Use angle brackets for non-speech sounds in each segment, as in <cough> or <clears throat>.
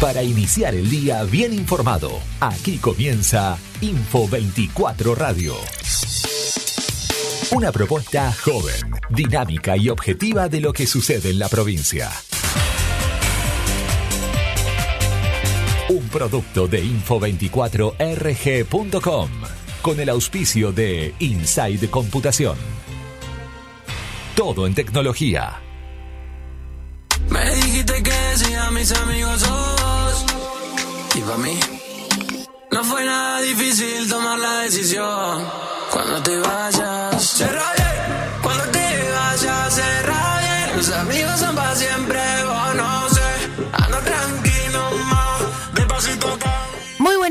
Para iniciar el día bien informado, aquí comienza Info 24 Radio. Una propuesta joven, dinámica y objetiva de lo que sucede en la provincia. Un producto de info24rg.com con el auspicio de Inside Computación. Todo en tecnología. Me dijiste que sí a mis amigos sos Y para mí No fue nada difícil tomar la decisión. Cuando te vayas Se rayé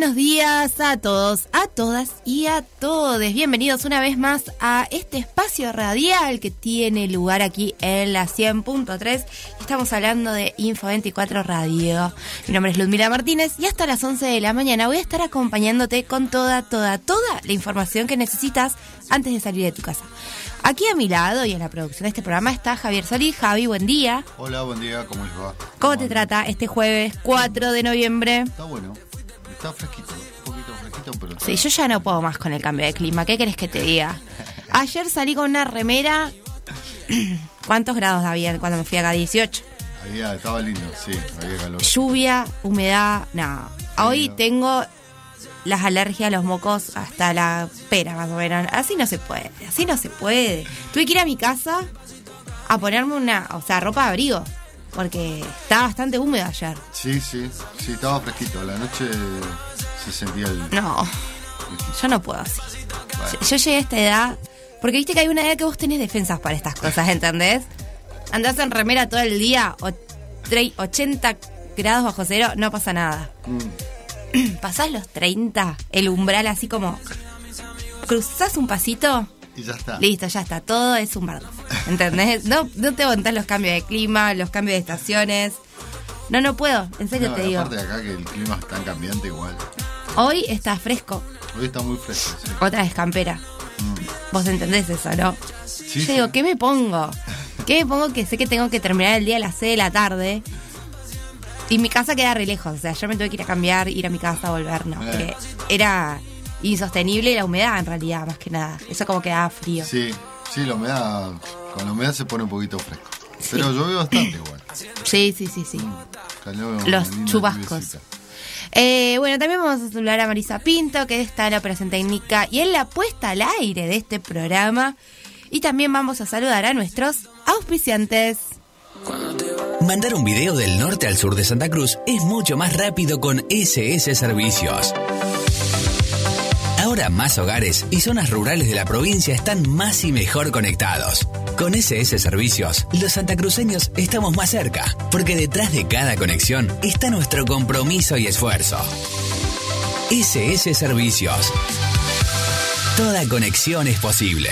buenos días a todos, a todas y a todos. Bienvenidos una vez más a este espacio radial que tiene lugar aquí en la 100.3. Estamos hablando de Info 24 Radio. Mi nombre es Ludmila Martínez y hasta las 11 de la mañana voy a estar acompañándote con toda, toda, toda la información que necesitas antes de salir de tu casa. Aquí a mi lado y en la producción de este programa está Javier Solís. Javi, buen día. Hola, buen día, ¿cómo les va? ¿Cómo te trata este jueves 4 de noviembre? Está bueno, está fresquito, un poquito fresquito, pero Sí, yo ya no puedo más con el cambio de clima. ¿Qué querés que te diga? <laughs> Ayer salí con una remera. <clears throat> ¿Cuántos grados había cuando me fui acá? 18. Había- estaba lindo, sí, había calor. Lluvia, humedad, no. Hoy no. tengo las alergias, los mocos hasta la pera, más o menos. Así no se puede, así no se puede. Tuve que ir a mi casa a ponerme una, o sea, ropa de abrigo. Porque estaba bastante húmedo ayer. Sí, sí, sí, estaba fresquito. A la noche se sentía el. No, yo no puedo así. Bueno, Yo, yo llegué a esta edad, porque viste que hay una edad que vos tenés defensas para estas cosas, <laughs> ¿entendés? Andás en remera todo el día, o tre- 80 grados bajo cero, no pasa nada. mm, <clears throat> Pasás los 30, el umbral así como... Cruzás un pasito, y ya está. listo, ya está, todo es un bardo. ¿Entendés? No, no te aguantás los cambios de clima, los cambios de estaciones. No, no puedo, en serio No, te digo. aparte de acá que el clima es tan cambiante igual. Hoy está fresco, Hoy está muy fresco, sí. otra vez campera. Vos entendés eso, ¿no? Sí, Yo sí. digo, ¿qué me pongo? <laughs> ¿Qué me pongo que sé que tengo que terminar el día a las 6 de la tarde? Y mi casa queda re lejos, o sea, yo me tuve que ir a cambiar, ir a mi casa, volver, no, Eh. porque era insostenible la humedad en realidad, más que nada. Eso como quedaba frío. Sí, sí, la humedad. Con la humedad se pone un poquito fresco. Pero llueve bastante igual. Sí, sí, sí, sí. Cayó Los chubascos. Eh, bueno, también vamos a saludar a Marisa Pinto, que está en la operación técnica y en la puesta al aire de este programa. Y también vamos a saludar a nuestros auspiciantes. Mandar un video del norte al sur de Santa Cruz es mucho más rápido con SS Servicios. Ahora más hogares y zonas rurales de la provincia están más y mejor conectados. Con SS Servicios, los santacruceños estamos más cerca, porque detrás de cada conexión está nuestro compromiso y esfuerzo. SS Servicios. Toda conexión es posible.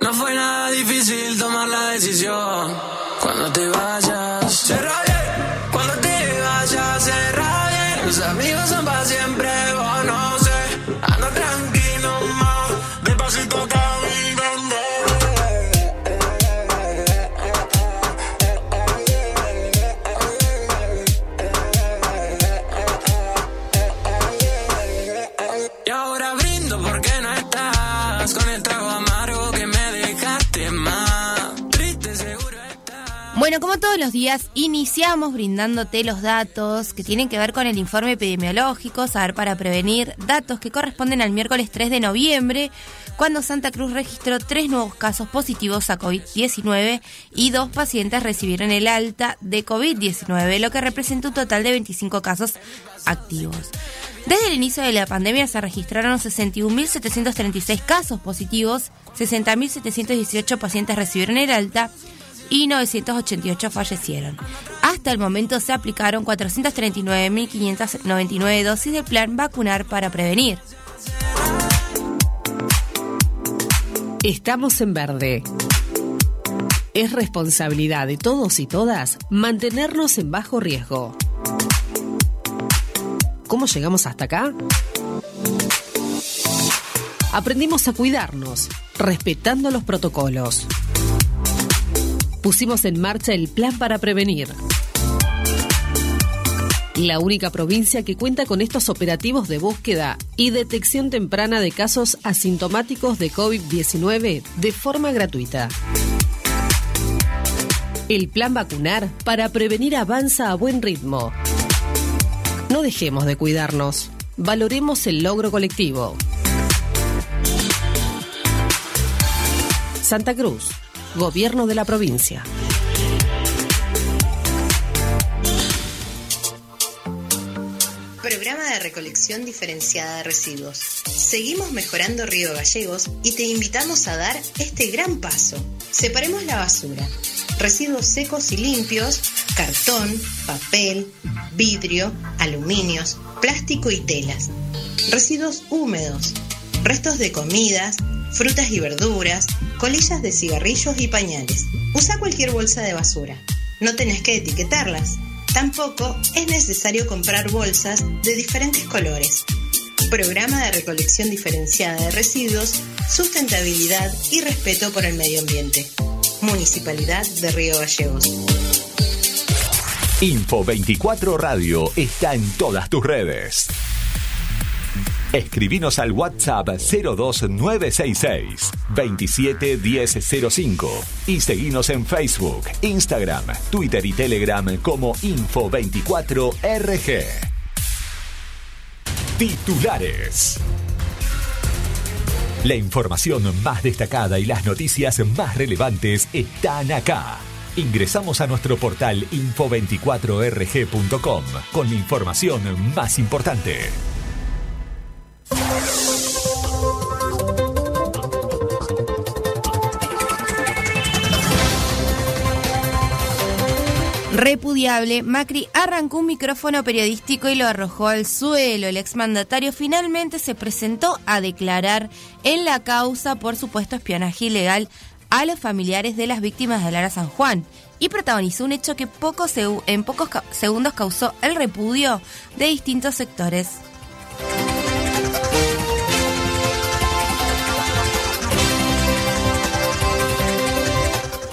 No fue nada difícil tomar la decisión. Cuando te vayas Como todos los días, iniciamos brindándote los datos que tienen que ver con el informe epidemiológico, saber para prevenir, datos que corresponden al miércoles 3 de noviembre, cuando Santa Cruz registró tres nuevos casos positivos a COVID-19 y dos pacientes recibieron el alta de COVID-19, lo que representa un total de 25 casos activos. Desde el inicio de la pandemia se registraron 61.736 casos positivos, 60.718 pacientes recibieron el alta y 988 fallecieron. Hasta el momento se aplicaron 439.599 dosis del plan vacunar para prevenir. Estamos en verde. Es responsabilidad de todos y todas mantenernos en bajo riesgo. ¿Cómo llegamos hasta acá? Aprendimos a cuidarnos, respetando los protocolos. Pusimos en marcha el plan para prevenir. La única provincia que cuenta con estos operativos de búsqueda y detección temprana de casos asintomáticos de COVID-19 de forma gratuita. El plan vacunar para prevenir avanza a buen ritmo. No dejemos de cuidarnos. Valoremos el logro colectivo. Santa Cruz, Gobierno de la provincia. Programa de recolección diferenciada de residuos. Seguimos mejorando Río Gallegos y te invitamos a dar este gran paso. Separemos la basura. Residuos secos y limpios, cartón, papel, vidrio, aluminios, plástico y telas. Residuos húmedos, restos de comidas, frutas y verduras, colillas de cigarrillos y pañales. Usa cualquier bolsa de basura. No tenés que etiquetarlas. Tampoco es necesario comprar bolsas de diferentes colores. Programa de recolección diferenciada de residuos, sustentabilidad y respeto por el medio ambiente. Municipalidad de Río Gallegos. Info 24 Radio está en todas tus redes. Escribinos al WhatsApp 02966 271005 y seguinos en Facebook, Instagram, Twitter y Telegram como Info24RG. Titulares. La información más destacada y las noticias más relevantes están acá. Ingresamos a nuestro portal info24rg.com con la información más importante. Repudiable, Macri arrancó un micrófono periodístico y lo arrojó al suelo. El exmandatario finalmente se presentó a declarar en la causa por supuesto espionaje ilegal a los familiares de las víctimas de Lara San Juan y protagonizó un hecho que en pocos segundos causó el repudio de distintos sectores.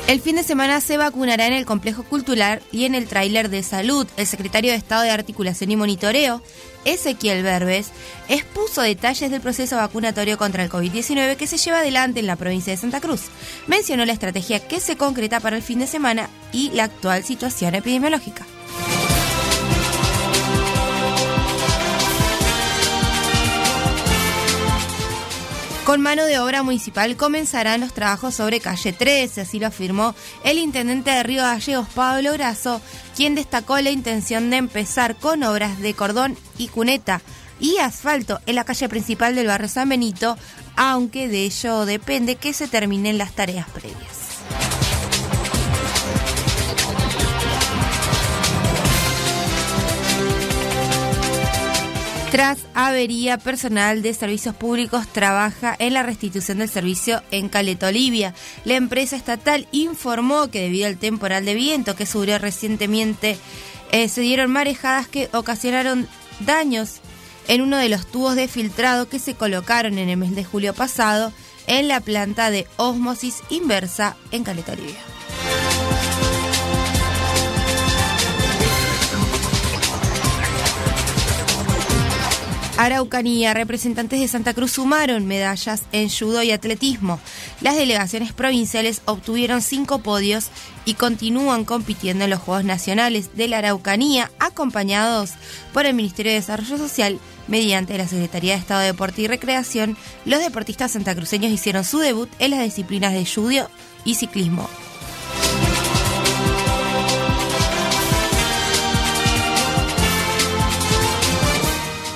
El fin de semana se vacunará en el complejo cultural y en el tráiler de salud. El secretario de Estado de Articulación y Monitoreo, Ezequiel Berbes, expuso detalles del proceso vacunatorio contra el COVID-19 que se lleva adelante en la provincia de Santa Cruz. Mencionó la estrategia que se concreta para el fin de semana y la actual situación epidemiológica. Con mano de obra municipal comenzarán los trabajos sobre calle 13, así lo afirmó el intendente de Río Gallegos, Pablo Grasso, quien destacó la intención de empezar con obras de cordón y cuneta y asfalto en la calle principal del barrio San Benito, aunque de ello depende que se terminen las tareas previas. Tras avería, personal de servicios públicos trabaja en la restitución del servicio en Caleta, Olivia. La empresa estatal informó que debido al temporal de viento que subió recientemente, eh, se dieron marejadas que ocasionaron daños en uno de los tubos de filtrado que se colocaron en el mes de julio pasado en la planta de osmosis inversa en Caleta, Olivia. Araucanía, representantes de Santa Cruz sumaron medallas en judo y atletismo. Las delegaciones provinciales obtuvieron cinco podios y continúan compitiendo en los Juegos Nacionales de la Araucanía, acompañados por el Ministerio de Desarrollo Social. Mediante la Secretaría de Estado de Deporte y Recreación, los deportistas santacruceños hicieron su debut en las disciplinas de judo y ciclismo.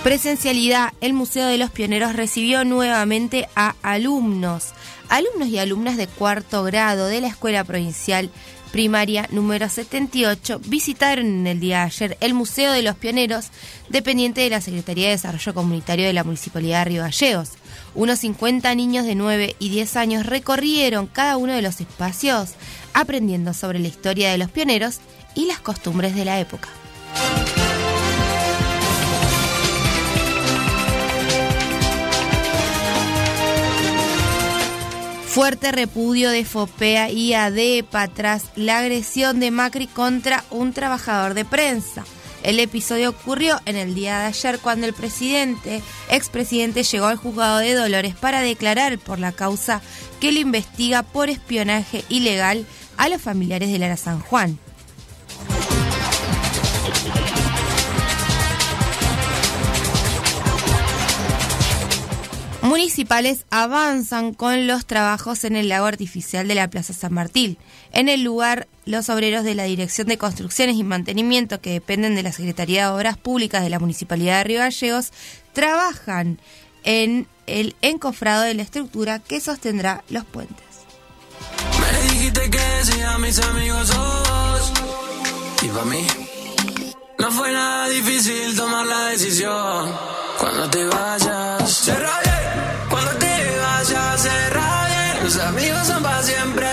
Presencialidad, el Museo de los Pioneros recibió nuevamente a alumnos, alumnos y alumnas de cuarto grado de la Escuela Provincial primaria número 78 visitaron en el día de ayer el Museo de los Pioneros, dependiente de la Secretaría de Desarrollo Comunitario de la Municipalidad de Río Gallegos. Unos 50 niños de 9 y 10 años recorrieron cada uno de los espacios, aprendiendo sobre la historia de los pioneros y las costumbres de la época. Fuerte repudio de Fopea y ADEPA tras la agresión de Macri contra un trabajador de prensa. El episodio ocurrió en el día de ayer cuando el presidente, expresidente, llegó al juzgado de Dolores para declarar por la causa que lo investiga por espionaje ilegal a los familiares de Lara San Juan. Municipales avanzan con los trabajos en el lago artificial de la Plaza San Martín. En el lugar, los obreros de la Dirección de Construcciones y Mantenimiento, que dependen de la Secretaría de Obras Públicas de la Municipalidad de Río Gallegos, trabajan en el encofrado de la estructura que sostendrá los puentes. Me dijiste que sí a mis amigos Y para mí No fue nada difícil tomar la decisión Cuando te vayas Se amigos son para siempre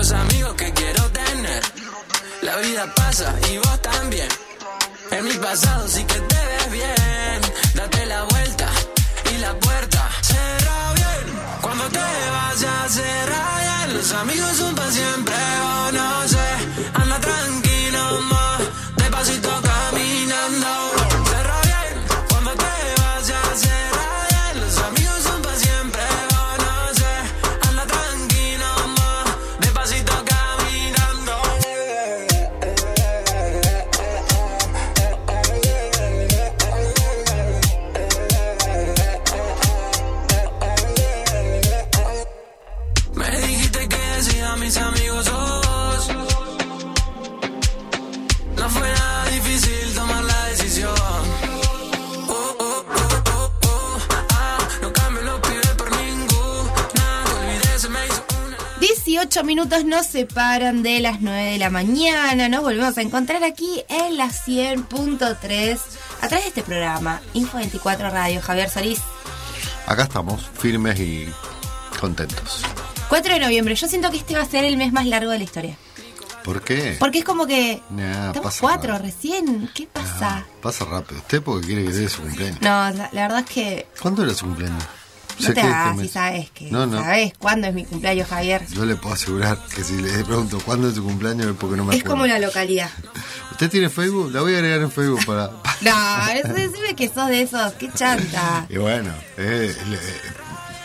los amigos que quiero tener. La vida pasa y vos también. En mi pasado sí que te ves bien. Date la vuelta y la puerta cerra bien. Cuando te vayas, cerra bien. Los amigos son para siempre o 18 minutos nos separan de las 9 de la mañana. Nos volvemos a encontrar aquí en la 100.3 a través de este programa Info 24 Radio. Javier Solís, Acá estamos, firmes y contentos. 4 de noviembre. Yo siento que este va a ser el mes más largo de la historia. ¿Por qué? Porque es como que. Nah, estamos pasa 4 rápido. recién. ¿Qué pasa? Pasa rápido. ¿Usted porque quiere que dé su cumpleaños? No, la, la verdad es que. ¿Cuándo era su cumpleaños? No Sé te hagas si sabes que. No, no. ¿Sabes cuándo es mi cumpleaños, Javier? Yo le puedo asegurar que si le pregunto cuándo es su cumpleaños es porque no me Es acuerdo. como la localidad. <laughs> ¿Usted tiene Facebook? La voy a agregar en Facebook para... <laughs> No, eso decime que sos de esos. Qué chanta. Y bueno, eh, le-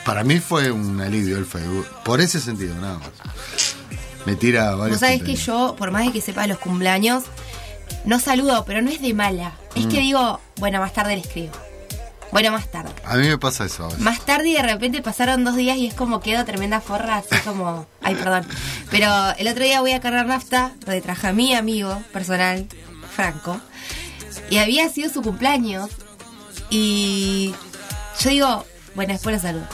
para mí fue un alivio el Facebook. Por ese sentido, nada más. Me tira varios Vos sabés que yo, por más de que sepa los cumpleaños, no saludo, pero no es de mala. Es Mm. que digo, bueno, más tarde le escribo. Bueno, más tarde. A mí me pasa eso a veces. Más tarde y de repente pasaron dos días y es como quedo tremenda forra, así como. Ay, perdón. Pero el otro día voy a cargar nafta, donde traje a mi amigo personal, Franco, y había sido su cumpleaños. Y yo digo, bueno, después lo saludo.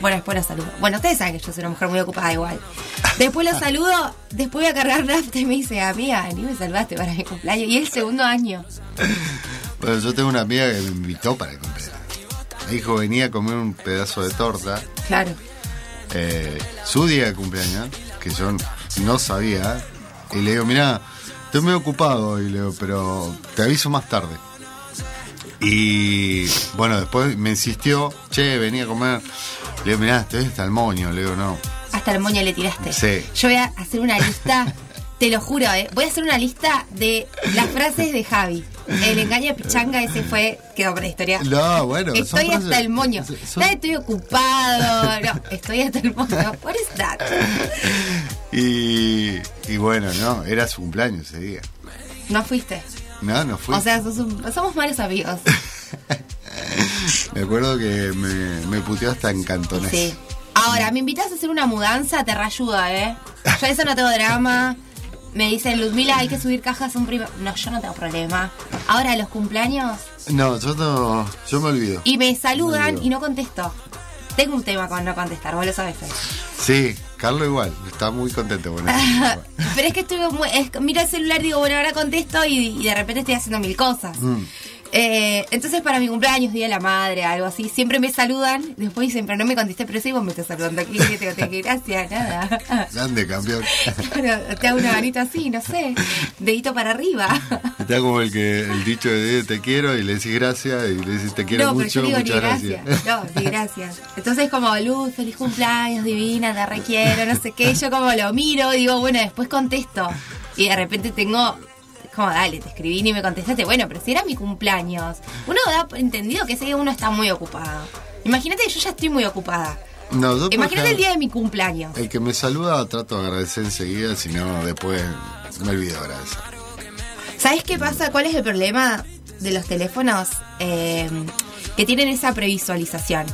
Bueno, después lo saludo. Bueno, ustedes saben que yo soy una mujer muy ocupada igual. Después lo <laughs> saludo, después voy a cargar nafta y me dice, amiga, ni me salvaste para mi cumpleaños. Y el segundo año. Bueno, yo tengo una amiga que me invitó para el cumpleaños. Me dijo venía a comer un pedazo de torta. Claro. eh, su día de cumpleaños, que yo no sabía. Y le digo, mira, estoy muy ocupado hoy, le digo, pero te aviso más tarde. Y bueno, después me insistió, che, venía a comer. Le digo, mirá, estoy hasta el moño. Le digo, no. Hasta el moño le tiraste. Sí. Yo voy a hacer una lista te lo juro, ¿eh? voy a hacer una lista de las frases de Javi. El engaño de pichanga ese fue, quedó para la historia. No, bueno. Estoy hasta frases- el moño. son- estoy ocupado. No, estoy hasta el moño. What is that? Y, y bueno, no, era su cumpleaños ese día. No fuiste. No, no fui. O sea, sos un- somos malos amigos. <laughs> me acuerdo que me, me puteó hasta en cantonés. Sí. Ahora, me invitas a hacer una mudanza, te reayuda, ¿eh? Yo eso no tengo drama. Me dicen, Ludmila, hay que subir cajas un primo. No, yo no tengo problema. Ahora, los cumpleaños. No, yo no, yo me olvido. Y me saludan y no contesto. Tengo un tema con no contestar, vos lo sabes. Fede. Sí, Carlos igual, está muy contento con eso. <laughs> Pero es que estoy muy, es- miro el celular y digo, bueno, ahora contesto y, y de repente estoy haciendo mil cosas. Mm. Eh, entonces para mi cumpleaños, Día de la Madre, algo así, siempre me saludan, después dicen, pero no me contesté, pero sí vos me estás saludando aquí, que te, te- que gracias, nada. Grande, campeón. Claro, <laughs> te hago una manito así, no sé, dedito para arriba. Está como el que el dicho de te quiero y le decís gracias y le decís te quiero no, pero mucho, yo digo ni muchas gracias. gracias. No, ni <laughs> gracias. Entonces como, Luz, feliz cumpleaños, divina, te requiero, no sé qué. Yo como lo miro, digo, bueno, después contesto. Y de repente tengo, como, dale, te escribí ni me contestaste. Bueno, pero si era mi cumpleaños. Uno da entendido que ese día uno está muy ocupado. Imagínate que yo ya estoy muy ocupada. No, yo Imagínate el día de mi cumpleaños. El que me saluda trato de agradecer enseguida, si no después me olvido de agradecer. ¿Sabes qué pasa? ¿Cuál es el problema de los teléfonos eh, que tienen esa previsualización?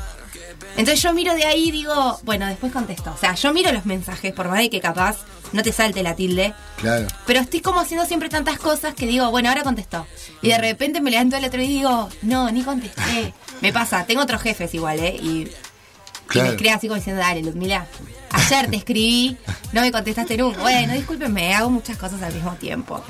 Entonces yo miro de ahí y digo, bueno, después contesto. O sea, yo miro los mensajes, por más de que capaz no te salte la tilde, Claro. pero estoy como haciendo siempre tantas cosas que digo, bueno, ahora contestó. Y de repente me levanto el otro día y digo, no, ni contesté. <laughs> Me pasa, tengo otros jefes igual, ¿eh? Y, y Claro. me escribe así como diciendo, dale, Ludmila, ayer te escribí, no me contestaste nunca. Bueno, discúlpenme, hago muchas cosas al mismo tiempo.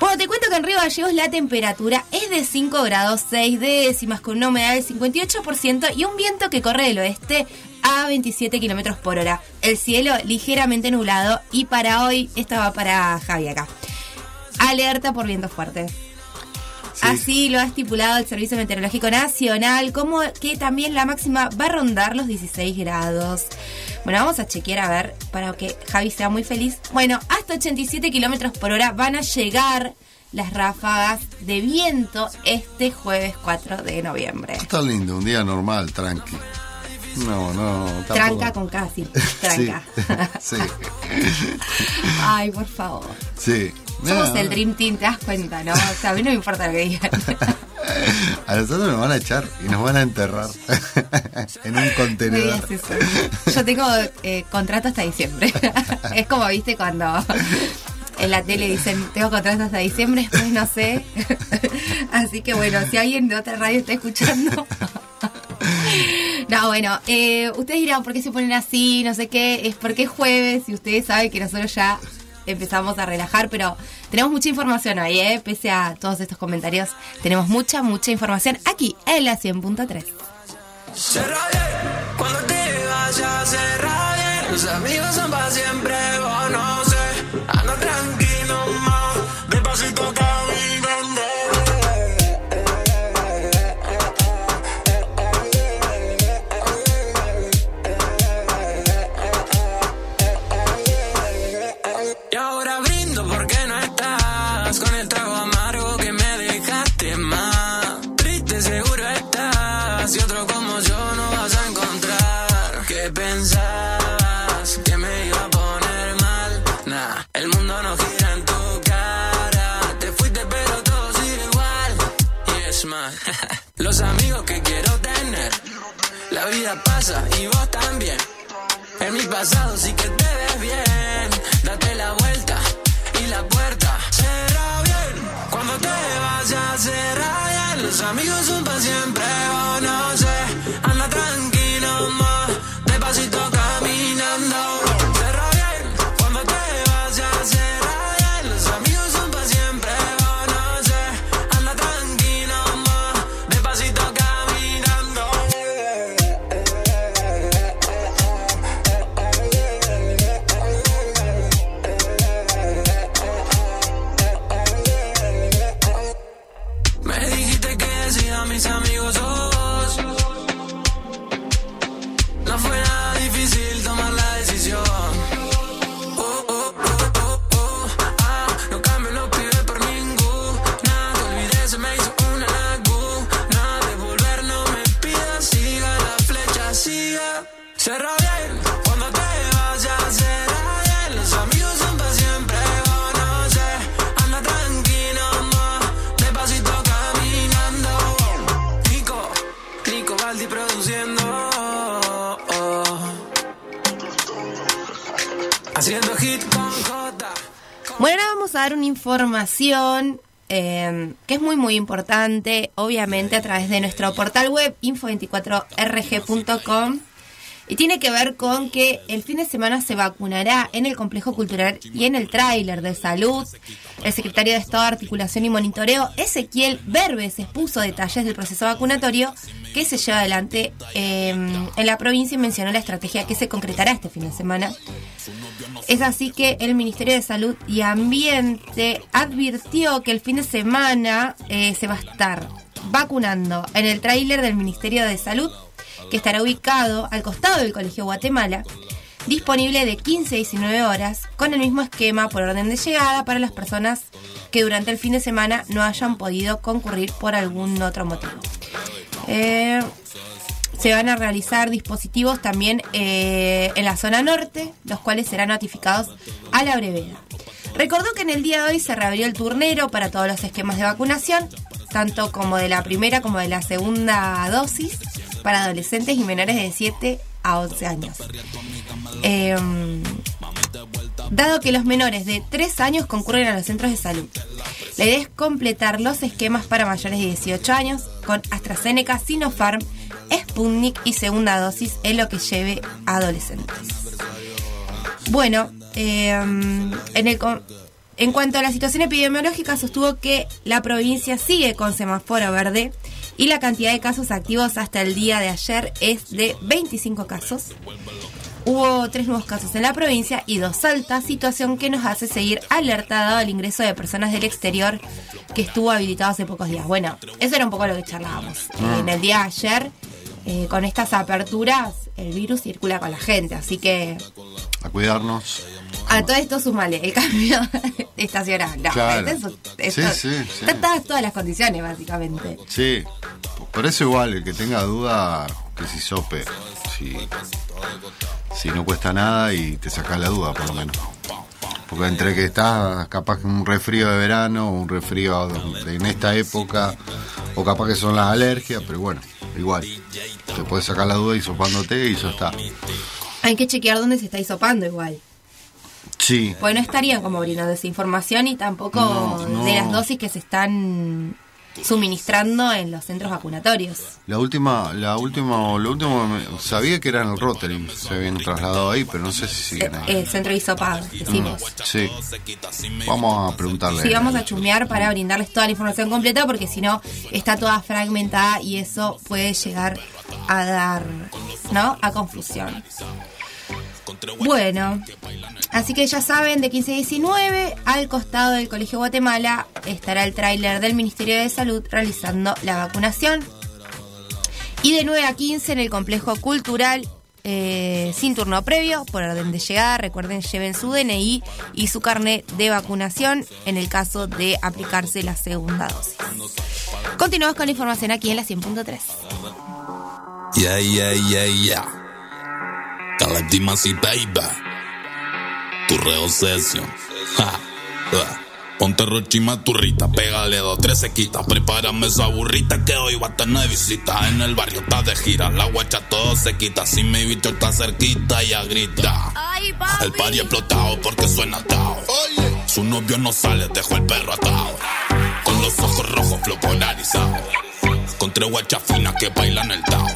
Bueno, te cuento que en Río Gallegos la temperatura es de 5 grados 6 décimas con una humedad del 58% y un viento que corre del oeste a 27 kilómetros por hora. El cielo ligeramente nublado y para hoy, esto va para Javi acá. Alerta por vientos fuertes. Sí. Así lo ha estipulado el Servicio Meteorológico Nacional, como que también la máxima va a rondar los 16 grados. Bueno, vamos a chequear a ver para que Javi sea muy feliz. Bueno, hasta 87 kilómetros por hora van a llegar las ráfagas de viento este jueves 4 de noviembre. Está lindo, un día normal, tranqui. No, no, tampoco. Tranca con casi. <laughs> Tranca. Sí, <laughs> <laughs> Ay, por favor. sí. Somos No, el Dream Team, te das cuenta, ¿no? O sea, a mí no me importa lo que digan. <laughs> A nosotros nos van a echar y nos van a enterrar <laughs> en un contenedor. digas eso. Yo tengo eh, contrato hasta diciembre. <laughs> es como, viste, cuando en la tele dicen, tengo contrato hasta diciembre, después no sé. Así que bueno, si alguien de otra radio está escuchando. No, bueno, eh, ustedes dirán por qué se ponen así, no sé qué, es porque es jueves y ustedes saben que nosotros ya empezamos a relajar, pero tenemos mucha información hoy, ¿eh? Pese a todos estos comentarios, tenemos mucha, mucha información aquí en la 100.3. Se rabia cuando te vayas, se rabia. Los amigos son para siempre, los amigos que quiero tener. La vida pasa y vos también. En mi pasado sí que te ves bien. Bueno, ahora vamos a dar una información eh, que es muy muy importante, obviamente a través de nuestro portal web info24rg.com y tiene que ver con que el fin de semana se vacunará en el complejo cultural y en el tráiler de salud. El secretario de Estado de Articulación y Monitoreo, Ezequiel Berbes, expuso detalles del proceso vacunatorio que se lleva adelante eh, en la provincia y mencionó la estrategia que se concretará este fin de semana. Es así que el Ministerio de Salud y Ambiente advirtió que el fin de semana eh, se va a estar vacunando en el tráiler del Ministerio de Salud, que estará ubicado al costado del Colegio Guatemala, disponible de 15 a 19 horas, con el mismo esquema por orden de llegada para las personas que durante el fin de semana no hayan podido concurrir por algún otro motivo. Eh, se van a realizar dispositivos también eh, en la zona norte, los cuales serán notificados a la brevedad. Recordó que en el día de hoy se reabrió el turnero para todos los esquemas de vacunación, tanto como de la primera como de la segunda dosis, para adolescentes y menores de 7 a 11 años. Eh, dado que los menores de 3 años concurren a los centros de salud. La idea es completar los esquemas para mayores de 18 años con AstraZeneca, Sinopharm, Sputnik y segunda dosis en lo que lleve a adolescentes. Bueno, eh, en, el, en cuanto a la situación epidemiológica, sostuvo que la provincia sigue con semáforo verde y la cantidad de casos activos hasta el día de ayer es de 25 casos. Hubo tres nuevos casos en la provincia y dos altas, situación que nos hace seguir alertada al ingreso de personas del exterior que estuvo habilitado hace pocos días. Bueno, eso era un poco lo que charlábamos. Ah. En el día de ayer, eh, con estas aperturas, el virus circula con la gente, así que A cuidarnos. A todo esto sumale el cambio <laughs> estacional. No, Claro. eso- esto- Sí, sí, sí. Están todas las condiciones, básicamente. Sí. Por eso igual, el que tenga duda, que si sope. Si, si no cuesta nada y te sacas la duda, por lo menos. Porque entre que estás capaz que un resfrío de verano, un resfrío en esta época, o capaz que son las alergias, pero bueno, igual. Te puedes sacar la duda hisopándote y eso está. Hay que chequear dónde se está hisopando igual. Sí, Porque no estarían como brindando esa información y tampoco No, no. de las dosis que se están suministrando en los centros vacunatorios. la última, la última, lo último, sabía que era en el Rotary, se habían trasladado ahí, pero no sé si Eh, siguen ahí. eh, centro hisopado, decimos. Sí. Vamos a preguntarle. Sí, vamos a chumear para brindarles toda la información completa porque si no está toda fragmentada y eso puede llegar a dar, ¿no? A confusión. Bueno, así que ya saben, de 15 a 19, al costado del Colegio Guatemala estará el tráiler del Ministerio de Salud realizando la vacunación. Y de 9 a 15 en el complejo cultural, eh, sin turno previo, por orden de llegada. Recuerden, lleven su DNI y su carnet de vacunación en el caso de aplicarse la segunda dosis. Continuamos con la información aquí en la 100.3. Yeah, yeah, yeah, yeah. Caladimasi, baby. Tu reobsesión. Ja. Ah. Ponte rochima turrita, pégale dos, tres sequitas. Prepárame esa burrita que hoy va a tener visita. En el barrio está de gira, la guacha todo se quita. Si mi bicho está cerquita, ya grita. El party explotado porque suena tao. Su novio no sale, dejó el perro atado. Con los ojos rojos, flow polarizado. Con tres guachas finas que bailan el tao,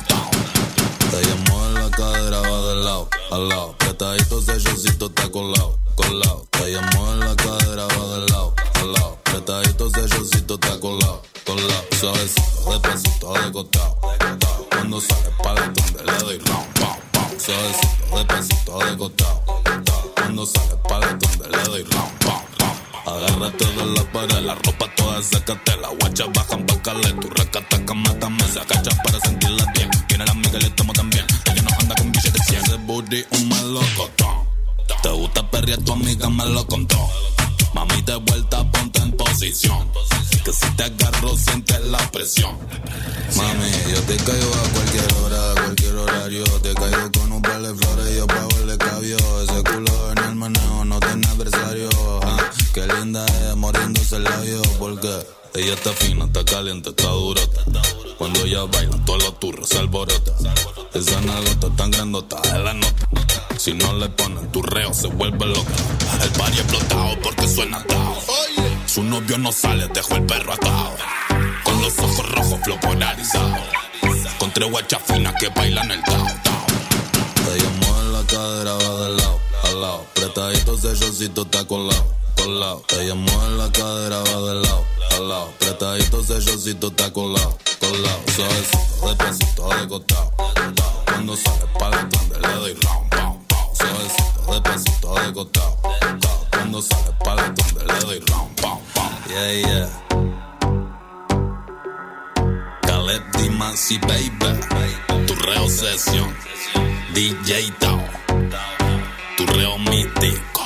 lado, al lado. Petadito, sellocito, está colado, colado. Te llamó en la cadera, va de lado, al lado. Petadito, sellocito, está colado, colado. Suavecito, despacito, de costado. Cuando sale para tumba, le doy round, pound, pound. Suavecito, despacito, de costado. Cuando sale para tumba, le doy round, pound, pound. Agárrate de la pared, la ropa toda sécate, la guacha bajan pa' calé, tu recata mátame, booty un melocotón, te gusta perrear, tu amiga me lo contó. Mami, de vuelta, ponte en posición. Que si te agarro, sientes la presión. Mami, yo te caigo a cualquier hora, a cualquier horario. Te caigo con un par de flores yo pago el cabio. Ese culo en el manejo no tiene adversario. Ah, qué linda es ella está fina, está caliente, está durota. Cuando ella baila, todos los turros se alborota. Esa nalgota tan grandota es la nota. Si no le ponen tu reo, se vuelve loca. El party explotado porque suena atado. Su novio no sale, dejó el perro atado. Con los ojos rojos, flow. Con tres guachas finas que bailan el tao. Ella mueve la cadera, va de lado a lado. Apretadito, sellocito, está colado, colado. Ella mueve la cadera, va de lado al lado. Apretadito, sellocito, está colado, colado. Suavecito, despacito, de costado. Cuando sale para donde le doy round, pound, pound. Suavecito, despacito, de costado. Cuando sale para donde le doy round, pound, pound. Yeah, yeah. Caleb Dimansi, baby. Tu reo sesión. DJ Tao. Tu reo místico.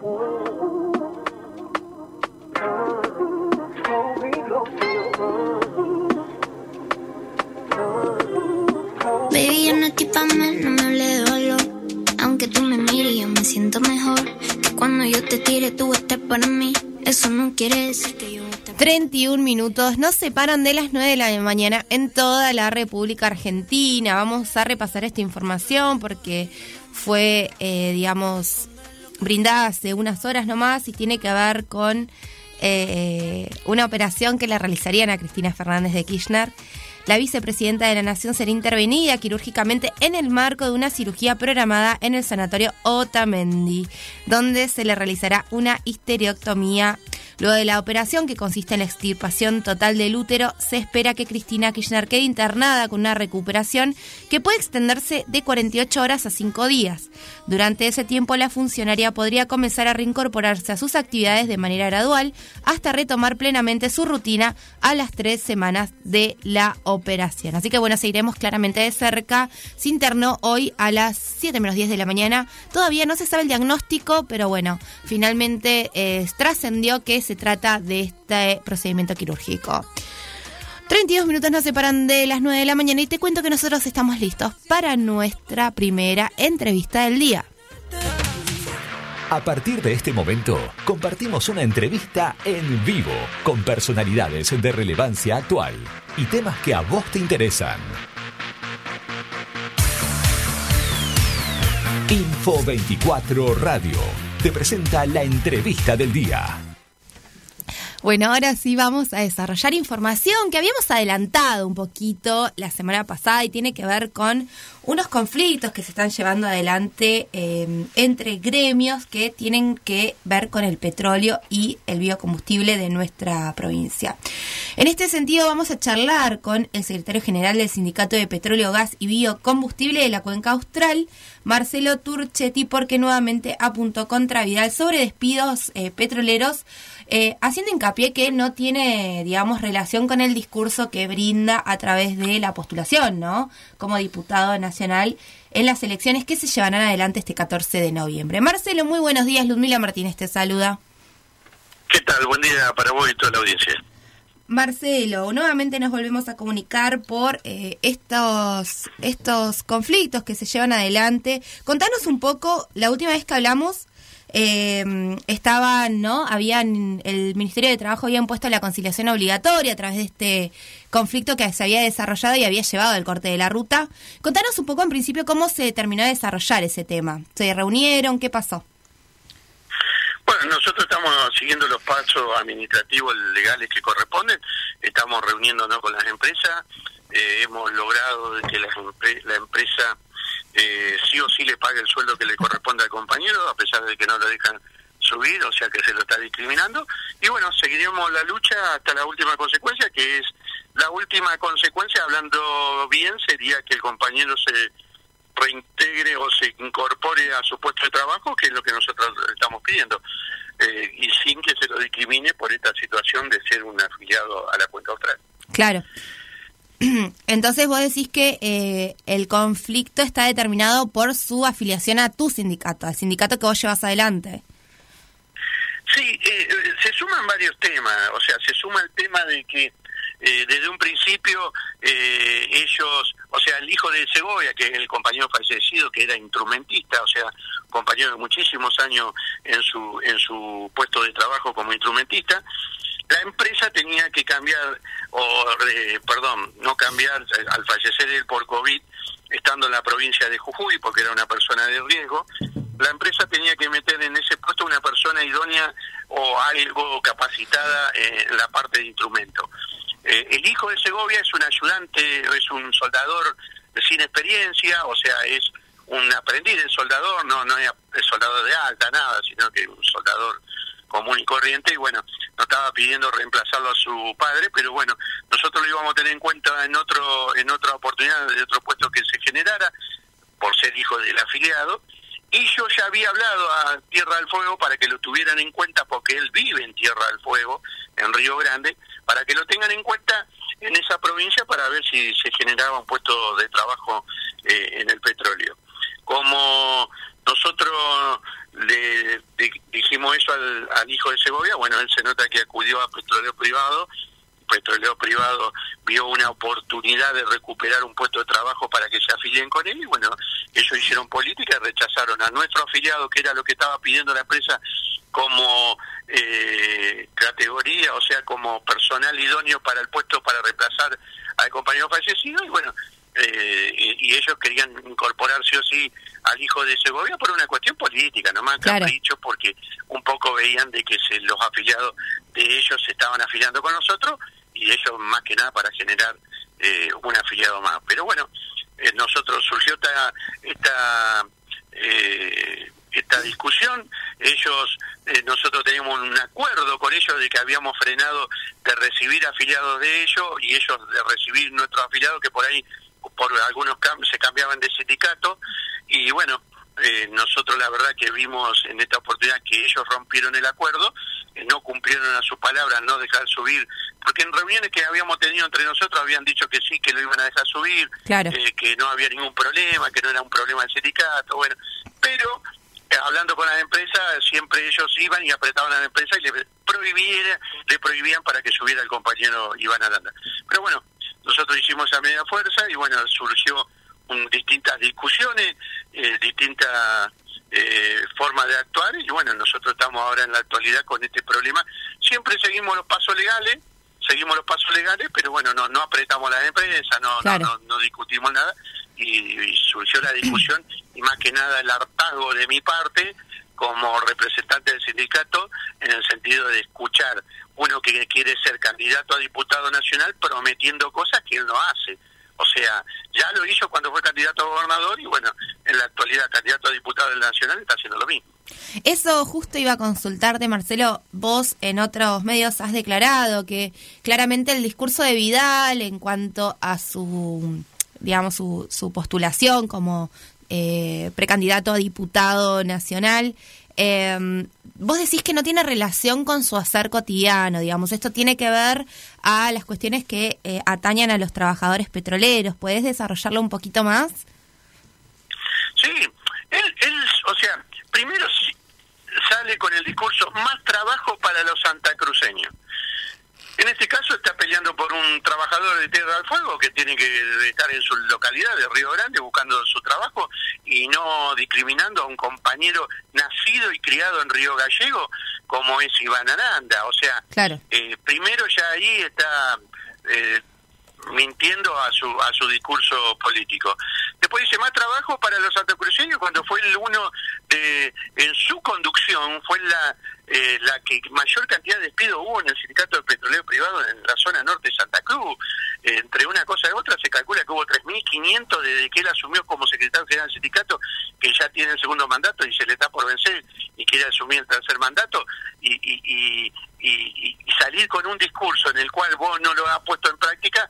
Baby, yo no estoy pa' más, no me hable de valor. Aunque tú me mires, yo me siento mejor. Que cuando yo te tire, tú estés para mí. Eso no quiere decir que yo esté 31 minutos nos separan de las 9 de la mañana en toda la República Argentina. Vamos a repasar esta información porque fue, eh, digamos, brindada hace unas horas nomás y tiene que ver con eh, una operación que le realizarían a Cristina Fernández de Kirchner. La vicepresidenta de la Nación será intervenida quirúrgicamente en el marco de una cirugía programada en el sanatorio Otamendi, donde se le realizará una histerectomía. Luego de la operación, que consiste en la extirpación total del útero, se espera que Cristina Kirchner quede internada con una recuperación que puede extenderse de 48 horas a 5 días. Durante ese tiempo, la funcionaria podría comenzar a reincorporarse a sus actividades de manera gradual hasta retomar plenamente su rutina a las tres semanas de la operación. Así que bueno, seguiremos claramente de cerca. Se internó hoy a las 7 menos 10 de la mañana. Todavía no se sabe el diagnóstico, pero bueno, finalmente eh, trascendió que se trata de este procedimiento quirúrgico. 32 minutos nos separan de las 9 de la mañana y te cuento que nosotros estamos listos para nuestra primera entrevista del día. A partir de este momento, compartimos una entrevista en vivo con personalidades de relevancia actual y temas que a vos te interesan. Info 24 Radio te presenta la entrevista del día. Bueno, ahora sí vamos a desarrollar información que habíamos adelantado un poquito la semana pasada y tiene que ver con unos conflictos que se están llevando adelante eh, entre gremios que tienen que ver con el petróleo y el biocombustible de nuestra provincia. En este sentido vamos a charlar con el secretario general del Sindicato de Petróleo, Gas y Biocombustible de la Cuenca Austral, Marcelo Turchetti, porque nuevamente apuntó contra Vidal sobre despidos eh, petroleros eh, haciendo hincapié que no tiene, digamos, relación con el discurso que brinda a través de la postulación, ¿no? Como diputado nacional en las elecciones que se llevarán adelante este 14 de noviembre. Marcelo, muy buenos días. Ludmila Martínez te saluda. ¿Qué tal? Buen día para vos y toda la audiencia. Marcelo, nuevamente nos volvemos a comunicar por eh, estos, estos conflictos que se llevan adelante. Contanos un poco, la última vez que hablamos eh, estaban, ¿no? Habían, el Ministerio de Trabajo había impuesto la conciliación obligatoria a través de este conflicto que se había desarrollado y había llevado al corte de la ruta. Contanos un poco en principio cómo se terminó de desarrollar ese tema. ¿Se reunieron? ¿Qué pasó? Bueno, nosotros estamos siguiendo los pasos administrativos legales que corresponden, estamos reuniéndonos con las empresas, eh, hemos logrado que la, la empresa eh, sí o sí le pague el sueldo que le corresponde al compañero, a pesar de que no lo dejan subir, o sea que se lo está discriminando. Y bueno, seguiremos la lucha hasta la última consecuencia, que es la última consecuencia, hablando bien, sería que el compañero se reintegre o se incorpore a su puesto de trabajo, que es lo que nosotros estamos pidiendo, eh, y sin que se lo discrimine por esta situación de ser un afiliado a la cuenta austral. Claro. <clears throat> Entonces vos decís que eh, el conflicto está determinado por su afiliación a tu sindicato, al sindicato que vos llevas adelante. Sí, eh, se suman varios temas, o sea, se suma el tema de que eh, desde un principio eh, ellos, o sea, el hijo de Segovia, que es el compañero fallecido, que era instrumentista, o sea, compañero de muchísimos años en su, en su puesto de trabajo como instrumentista, la empresa tenía que cambiar, o eh, perdón, no cambiar al fallecer él por COVID, estando en la provincia de Jujuy, porque era una persona de riesgo, la empresa tenía que meter en ese puesto una persona idónea o algo capacitada en la parte de instrumento. Eh, el hijo de Segovia es un ayudante, es un soldador sin experiencia, o sea, es un aprendiz de soldador, no, no es soldador de alta, nada, sino que un soldador común y corriente, y bueno, no estaba pidiendo reemplazarlo a su padre, pero bueno, nosotros lo íbamos a tener en cuenta en otro en otra oportunidad de otro puesto que se generara, por ser hijo del afiliado, y yo ya había hablado a Tierra del Fuego para que lo tuvieran en cuenta, porque él vive en Tierra del Fuego, en Río Grande, para que lo tengan en cuenta en esa provincia para ver si se generaba un puesto de trabajo eh, en el petróleo. Como nosotros le dijimos eso al, al, hijo de Segovia, bueno, él se nota que acudió a petróleo privado, petróleo privado vio una oportunidad de recuperar un puesto de trabajo para que se afilien con él y bueno, ellos hicieron política rechazaron a nuestro afiliado, que era lo que estaba pidiendo la empresa como eh, categoría, o sea, como personal idóneo para el puesto para reemplazar al compañero fallecido y bueno, eh, y, ellos querían incorporar sí o sí al hijo de Segovia por una cuestión política, nomás claro. capricho, porque un poco veían de que se, los afiliados de ellos se estaban afiliando con nosotros y ellos más que nada para generar eh, un afiliado más. Pero bueno, eh, nosotros surgió esta, esta eh, esta discusión. Ellos, eh, nosotros teníamos un acuerdo con ellos de que habíamos frenado de recibir afiliados de ellos y ellos de recibir nuestros afiliados que por ahí, por algunos cambios, se cambiaban de sindicato. Y bueno, eh, nosotros la verdad que vimos en esta oportunidad que ellos rompieron el acuerdo, eh, no cumplieron a sus palabras, no dejar subir, porque en reuniones que habíamos tenido entre nosotros habían dicho que sí, que lo iban a dejar subir, eh, que no había ningún problema, que no era un problema del sindicato, bueno, pero hablando con las empresas, siempre ellos iban y apretaban a la empresa y le prohibían, le prohibían para que subiera el compañero Iván Aranda. Pero bueno, nosotros hicimos a media fuerza y bueno, surgió distintas discusiones, eh, distintas eh, formas de actuar y bueno, nosotros estamos ahora en la actualidad con este problema. Siempre seguimos los pasos legales, seguimos los pasos legales, pero bueno, no no apretamos la empresa, no, no, no, discutimos nada y, surgió la discusión y más que nada el hartazgo de mi parte como representante del sindicato en el sentido de escuchar uno que quiere ser candidato a diputado nacional prometiendo cosas que él no hace. O sea, ya lo hizo cuando fue candidato a gobernador y bueno, en la actualidad candidato a diputado del Nacional está haciendo lo mismo. Eso justo iba a consultarte, Marcelo. Vos en otros medios has declarado que claramente el discurso de Vidal en cuanto a su, digamos, su, su postulación como eh, precandidato a diputado nacional eh, vos decís que no tiene relación con su hacer cotidiano, digamos, esto tiene que ver a las cuestiones que eh, atañan a los trabajadores petroleros. ¿Puedes desarrollarlo un poquito más? Sí, él, él o sea, primero sale con el discurso más trabajo para los santacruceños. En este caso está peleando por un trabajador de Tierra del Fuego que tiene que estar en su localidad de Río Grande buscando su trabajo y no discriminando a un compañero nacido y criado en Río Gallego como es Iván Aranda. O sea, eh, primero ya ahí está eh, mintiendo a su a su discurso político. Después dice más trabajo para los santacruceños cuando fue el uno de en su conducción fue la eh, la que mayor cantidad de despidos hubo en el sindicato de petrolero privado en la zona norte de Santa Cruz. entre una cosa y otra se calcula que hubo 3.500 desde que él asumió como secretario general del sindicato, que ya tiene el segundo mandato y se le está por vencer y quiere asumir el tercer mandato, y, y, y, y, salir con un discurso en el cual vos no lo has puesto en práctica,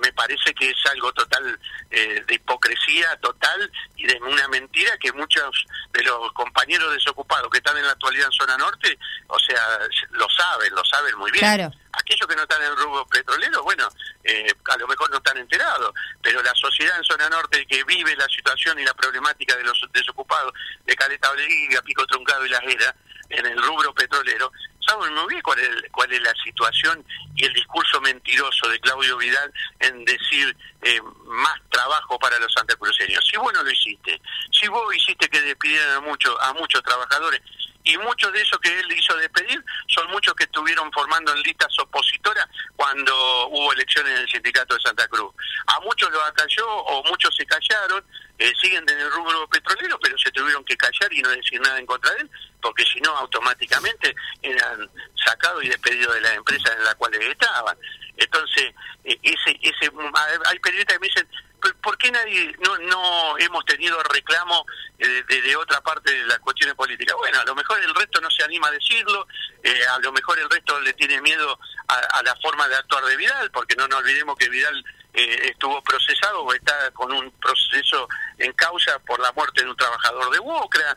me parece que es algo total eh, de hipocresía total y de una mentira que muchos de los compañeros desocupados que están en la actualidad en zona norte, o sea, lo saben, lo saben muy bien. Aquellos que no están en el rubro petrolero, bueno, eh, a lo mejor no están enterados, pero la sociedad en zona norte que vive la situación y la problemática de los desocupados de Caleta Oliva, Pico Truncado y La Jera, en el rubro petrolero, saben muy bien cuál es, cuál es la situación y el discurso mentiroso de Claudio Vidal en decir eh, más trabajo para los santacruceños. Si vos no lo hiciste, si vos hiciste que despidieran a, muchos a muchos trabajadores, y muchos de esos que él hizo despedir son muchos que estuvieron formando en listas opositoras cuando hubo elecciones en el sindicato de Santa Cruz. A muchos los acalló o muchos se callaron, eh, siguen en el rubro petrolero, pero se tuvieron que callar y no decir nada en contra de él, porque si no, automáticamente eran sacados y despedidos de las empresas en las cuales estaban. Entonces, eh, ese, ese, hay periodistas que me dicen, ¿por qué nadie no, no hemos tenido reclamo eh, de, otra parte de las cuestiones políticas? Bueno, a lo mejor el resto no se anima a decirlo, eh, a lo mejor el resto le tiene miedo a, la forma de actuar de Vidal, porque no nos olvidemos que Vidal eh, estuvo procesado o está con un proceso en causa por la muerte de un trabajador de Bucra,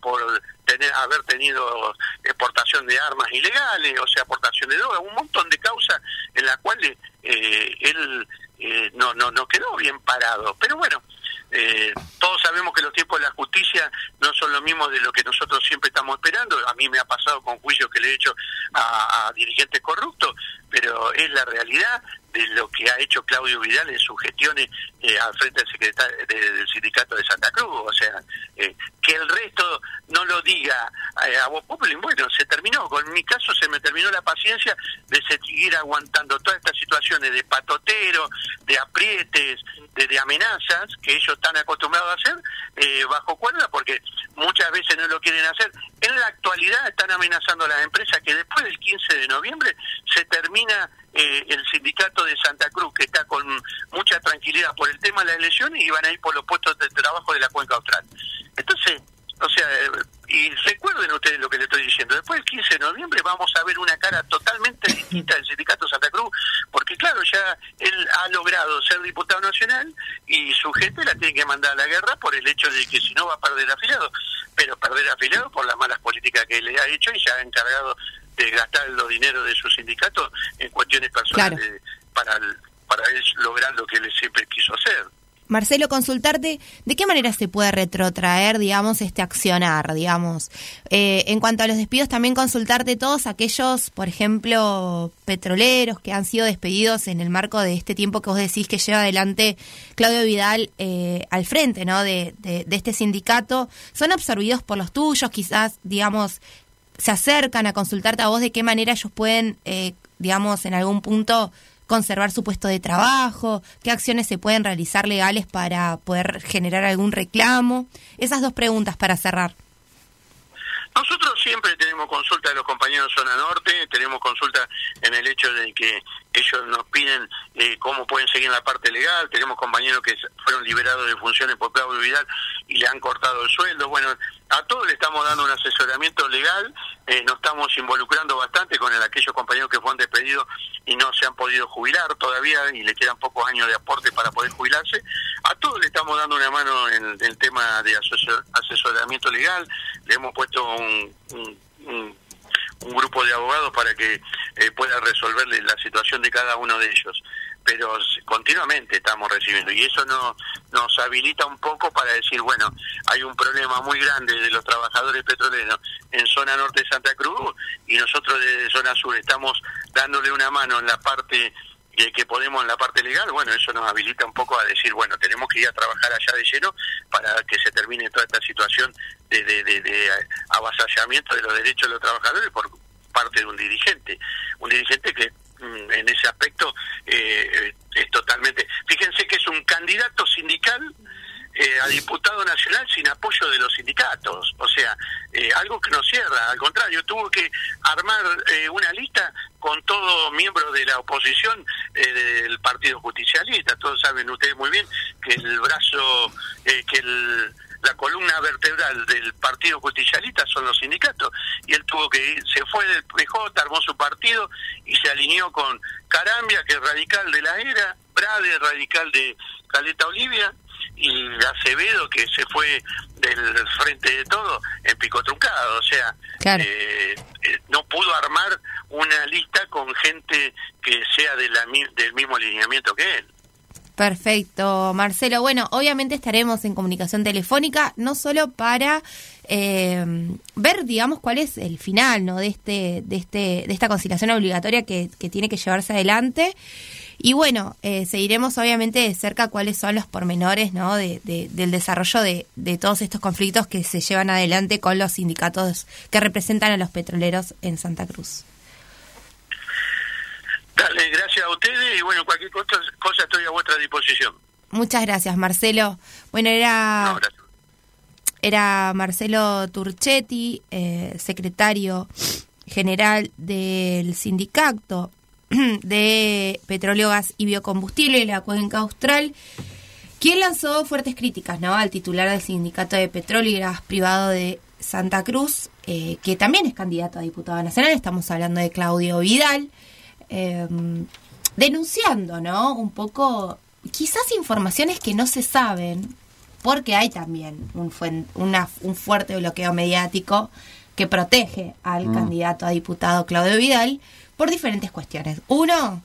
por tener haber tenido exportación de armas ilegales, o sea, aportación de drogas, un montón de causas en las cuales él eh, no, no, no quedó bien parado. Pero bueno, eh, todos sabemos que los tiempos de la justicia no son lo mismo de lo que nosotros siempre estamos esperando. A mí me ha pasado con juicios que le he hecho a, dirigentes corruptos, pero es la realidad de lo que ha hecho Claudio Vidal en sus gestiones eh, al frente del, secretario, del sindicato de Santa Cruz. O sea, que el resto no lo diga a vos bueno, se terminó. Con mi caso se me terminó la paciencia de seguir aguantando todas estas situaciones de patotero, de aprietes, de, amenazas que ellos están acostumbrados a hacer eh, bajo cuerda porque muchas veces no lo quieren hacer. En la actualidad están amenazando a las empresas que después del 15 de noviembre se termina eh, el sindicato de Santa Cruz que está con mucha tranquilidad por el tema de las elecciones y van a ir por los puestos de trabajo de la cuenca austral. Entonces, o sea, y recuerden ustedes lo que le estoy diciendo, después del 15 de noviembre vamos a ver una cara totalmente <coughs> distinta del sindicato Santa Cruz, porque claro, ya él ha logrado ser diputado nacional y su gente la tiene que mandar a la guerra por el hecho de que si no va a perder afiliados, pero perder afiliados por las malas políticas que le ha hecho y se ha encargado de gastar los dineros de su sindicato en cuestiones personales para, para él lograr lo que él siempre quiso hacer. Marcelo, consultarte de qué manera se puede retrotraer, digamos, este accionar, digamos. Eh, en cuanto a los despidos, también consultarte todos aquellos, por ejemplo, petroleros que han sido despedidos en el marco de este tiempo que vos decís que lleva adelante Claudio Vidal eh, al frente, ¿no? De, de, de este sindicato. ¿Son absorbidos por los tuyos? Quizás, digamos, se acercan a consultarte a vos de qué manera ellos pueden, eh, digamos, en algún punto conservar su puesto de trabajo, qué acciones se pueden realizar legales para poder generar algún reclamo. Esas dos preguntas para cerrar. Nosotros siempre tenemos consulta de los compañeros de Zona Norte, tenemos consulta en el hecho de que ellos nos piden eh, cómo pueden seguir en la parte legal, tenemos compañeros que fueron liberados de funciones por Claudio Vidal y le han cortado el sueldo, bueno, a todos le estamos dando un asesoramiento legal, eh, nos estamos involucrando bastante con el, aquellos compañeros que fueron despedidos y no se han podido jubilar todavía y le quedan pocos años de aporte para poder jubilarse, a todos le estamos dando una mano en el tema de asesoramiento legal, le hemos puesto un grupo de abogados para que eh, pueda resolverle la situación de cada uno de ellos. Pero continuamente estamos recibiendo y eso no, nos habilita un poco para decir, bueno, hay un problema muy grande de los trabajadores petroleros en zona norte de Santa Cruz y nosotros desde zona sur estamos dándole una mano en la parte que podemos en la parte legal, bueno, eso nos habilita un poco a decir, bueno, tenemos que ir a trabajar allá de lleno para que se termine toda esta situación de, de, de, avasallamiento de los derechos de los trabajadores por parte de un dirigente. Un dirigente que mm, en ese aspecto eh, es totalmente... Fíjense que es un candidato sindical eh, a diputado nacional sin apoyo de los sindicatos. O sea, eh, algo que no cierra. Al contrario, tuvo que armar eh, una lista con todo miembro de la oposición del Partido Justicialista. Todos saben ustedes muy bien que el brazo, que el, la columna vertebral del Partido Justicialista son los sindicatos. Y él tuvo que ir, se fue del PJ, armó su partido y se alineó con Carambia, que es radical de la era, Brade, radical de Caleta Olivia, y Acevedo que se fue del frente de todo en pico truncado, o sea, eh, eh, no pudo armar una lista con gente que sea de la, del mismo alineamiento que él. Perfecto, Marcelo. Bueno, obviamente estaremos en comunicación telefónica, no solo para eh, ver, digamos, cuál es el final, ¿no? De este, de este, de esta conciliación obligatoria que, que tiene que llevarse adelante. Y bueno, eh, seguiremos obviamente de cerca cuáles son los pormenores, ¿no? De, de- del desarrollo de, de todos estos conflictos que se llevan adelante con los sindicatos que representan a los petroleros en Santa Cruz. Dale, gracias a ustedes y bueno, cualquier cosa, cosa estoy a vuestra disposición. Muchas gracias, Marcelo. Bueno, era, era Marcelo Turchetti, eh, secretario general del sindicato <clears throat> de petróleo, gas y biocombustible de la cuenca austral, quien lanzó fuertes críticas ¿no? al titular del sindicato de petróleo y gas privado de Santa Cruz, eh, que también es candidato a diputado nacional, estamos hablando de Claudio Vidal, eh, denunciando, ¿no? Un poco, quizás informaciones que no se saben, porque hay también un, una- un fuerte bloqueo mediático que protege al Mm. candidato a diputado Claudio Vidal por diferentes cuestiones. Uno,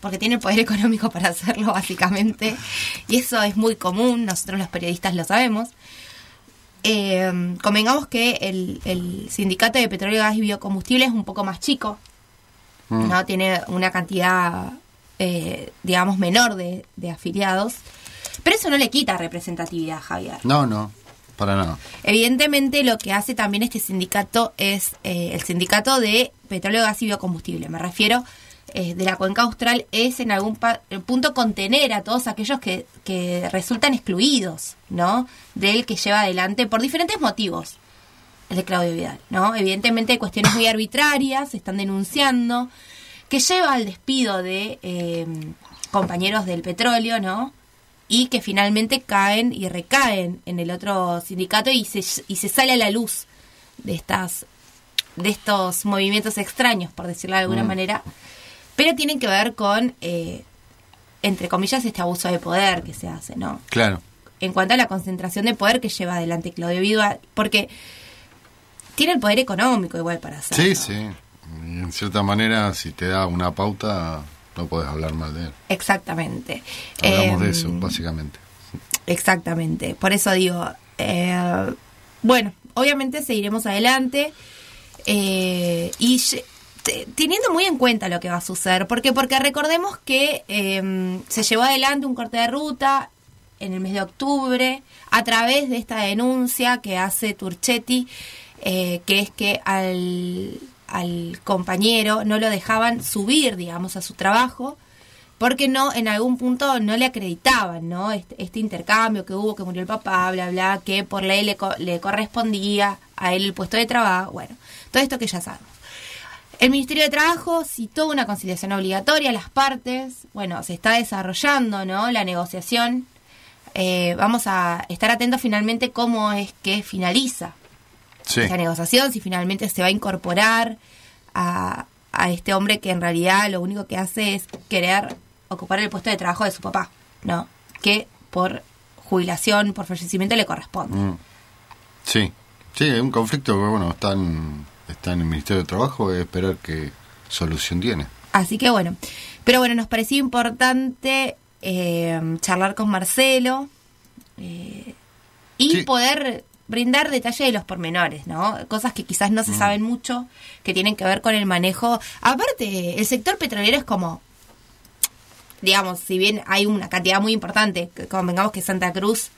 porque tiene el poder <laughs> económico para hacerlo, básicamente, y eso es muy común, nosotros los periodistas lo sabemos. Eh, convengamos que el, el sindicato de petróleo, gas y biocombustible es un poco más chico, Mm. ¿no? Tiene una cantidad, eh, digamos, menor de, de afiliados. Pero eso no le quita representatividad, Javier. No, no, para nada. Evidentemente lo que hace también este sindicato es eh, el sindicato de petróleo, gas y biocombustible. Me refiero eh, de la cuenca austral es en algún pa- punto contener a todos aquellos que, que resultan excluidos, ¿no? Del que lleva adelante por diferentes motivos el de Claudio Vidal, ¿no? Evidentemente cuestiones muy arbitrarias, se están denunciando, que lleva al despido de eh, compañeros del petróleo, ¿no? Y que finalmente caen y recaen en el otro sindicato y se, y se sale a la luz de estas de estos movimientos extraños, por decirlo de alguna Mm. manera, pero tienen que ver con, eh, entre comillas, este abuso de poder que se hace, ¿no? Claro. en cuanto a la concentración de poder que lleva adelante Claudio Vidal, porque tiene el poder económico igual para hacerlo. Sí, sí. En cierta manera, si te da una pauta, no puedes hablar mal de él. Exactamente. Hablamos de Em, eso, básicamente. Exactamente. Por eso digo, eh, bueno, obviamente seguiremos adelante eh, y teniendo muy en cuenta lo que va a suceder, porque porque recordemos que eh, se llevó adelante un corte de ruta en el mes de octubre a través de esta denuncia que hace Turchetti, eh, que es que al, al compañero no lo dejaban subir, digamos, a su trabajo porque no en algún punto no le acreditaban no este, este intercambio que hubo que murió el papá bla bla que por ley le, co- le correspondía a él el puesto de trabajo bueno todo esto que ya sabemos. El Ministerio de Trabajo citó una conciliación obligatoria a las partes bueno se está desarrollando no la negociación. Eh, vamos a estar atentos finalmente cómo es que finaliza Sí. esta negociación, si finalmente se va a incorporar a, a este hombre que en realidad lo único que hace es querer ocupar el puesto de trabajo de su papá, ¿no? Que por jubilación, por fallecimiento le corresponde. Mm. Sí. Sí, es un conflicto que, bueno, está en, está en el Ministerio de Trabajo, es esperar qué solución tiene. Así que bueno, pero bueno, nos parecía importante eh, charlar con Marcelo eh, y poder brindar detalle de los pormenores, ¿no? Cosas que quizás no se saben mucho, que tienen que ver con el manejo. Aparte, el sector petrolero es como, digamos, si bien hay una cantidad muy importante, convengamos que Santa Cruz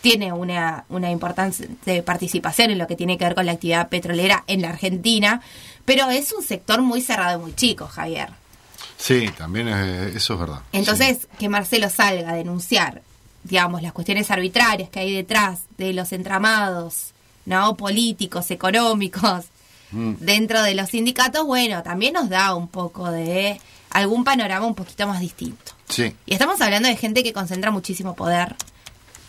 tiene una, una importante participación en lo que tiene que ver con la actividad petrolera en la Argentina, pero es un sector muy cerrado y muy chico, Javier. Sí, también es- eso es verdad. Entonces, que Marcelo salga a denunciar, digamos, las cuestiones arbitrarias que hay detrás de los entramados, ¿no? Políticos, económicos, Mm. dentro de los sindicatos, bueno, también nos da un poco de algún panorama un poquito más distinto. Sí. Y estamos hablando de gente que concentra muchísimo poder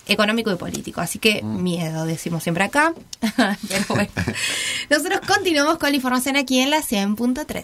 económico y político, así que Mm. miedo, decimos siempre acá. <laughs> Pero bueno, <laughs> nosotros continuamos con la información aquí en la 100.3.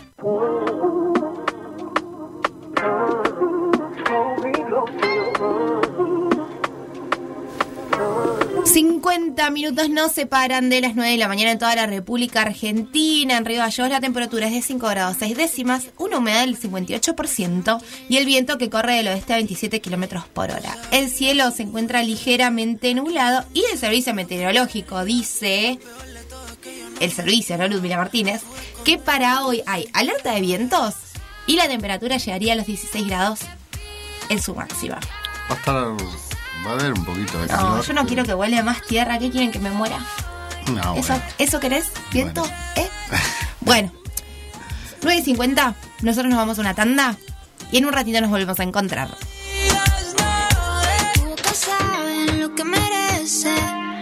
50 minutos nos separan de las 9 de la mañana en toda la República Argentina. En Río Gallegos la temperatura es de 5 grados 6 décimas, una humedad del 58% y el viento que corre del oeste a 27 kilómetros por hora. El cielo se encuentra ligeramente nublado y el servicio meteorológico dice, el servicio, ¿no, Ludmila Martínez? Que para hoy hay alerta de vientos y la temperatura llegaría a los 16 grados en su máxima. Va a. Va a haber un poquito de No, calor. yo no quiero que huele a más tierra. ¿Qué quieren que me muera? No, ¿Eso, bueno. ¿Eso querés? ¿Viento? ¿Eh? Bueno, 9.50, nosotros nos vamos a una tanda y en un ratito nos volvemos a encontrar.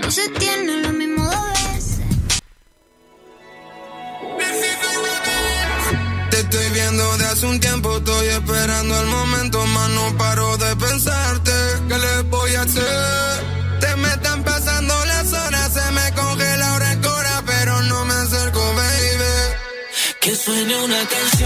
No se tiene De hace un tiempo, estoy esperando el momento, más no paro de pensarte. ¿Qué le voy a hacer? Te me están pasando las horas, se me congela ahora el cora, pero no me acerco, baby. Que suene una canción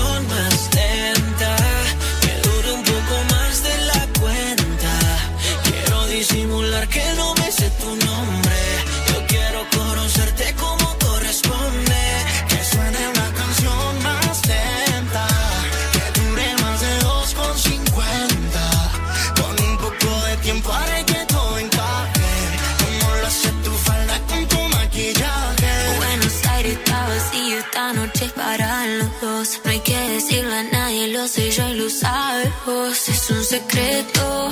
No hay que decirle a nadie, lo sé yo y lo sabes vos. Es un secreto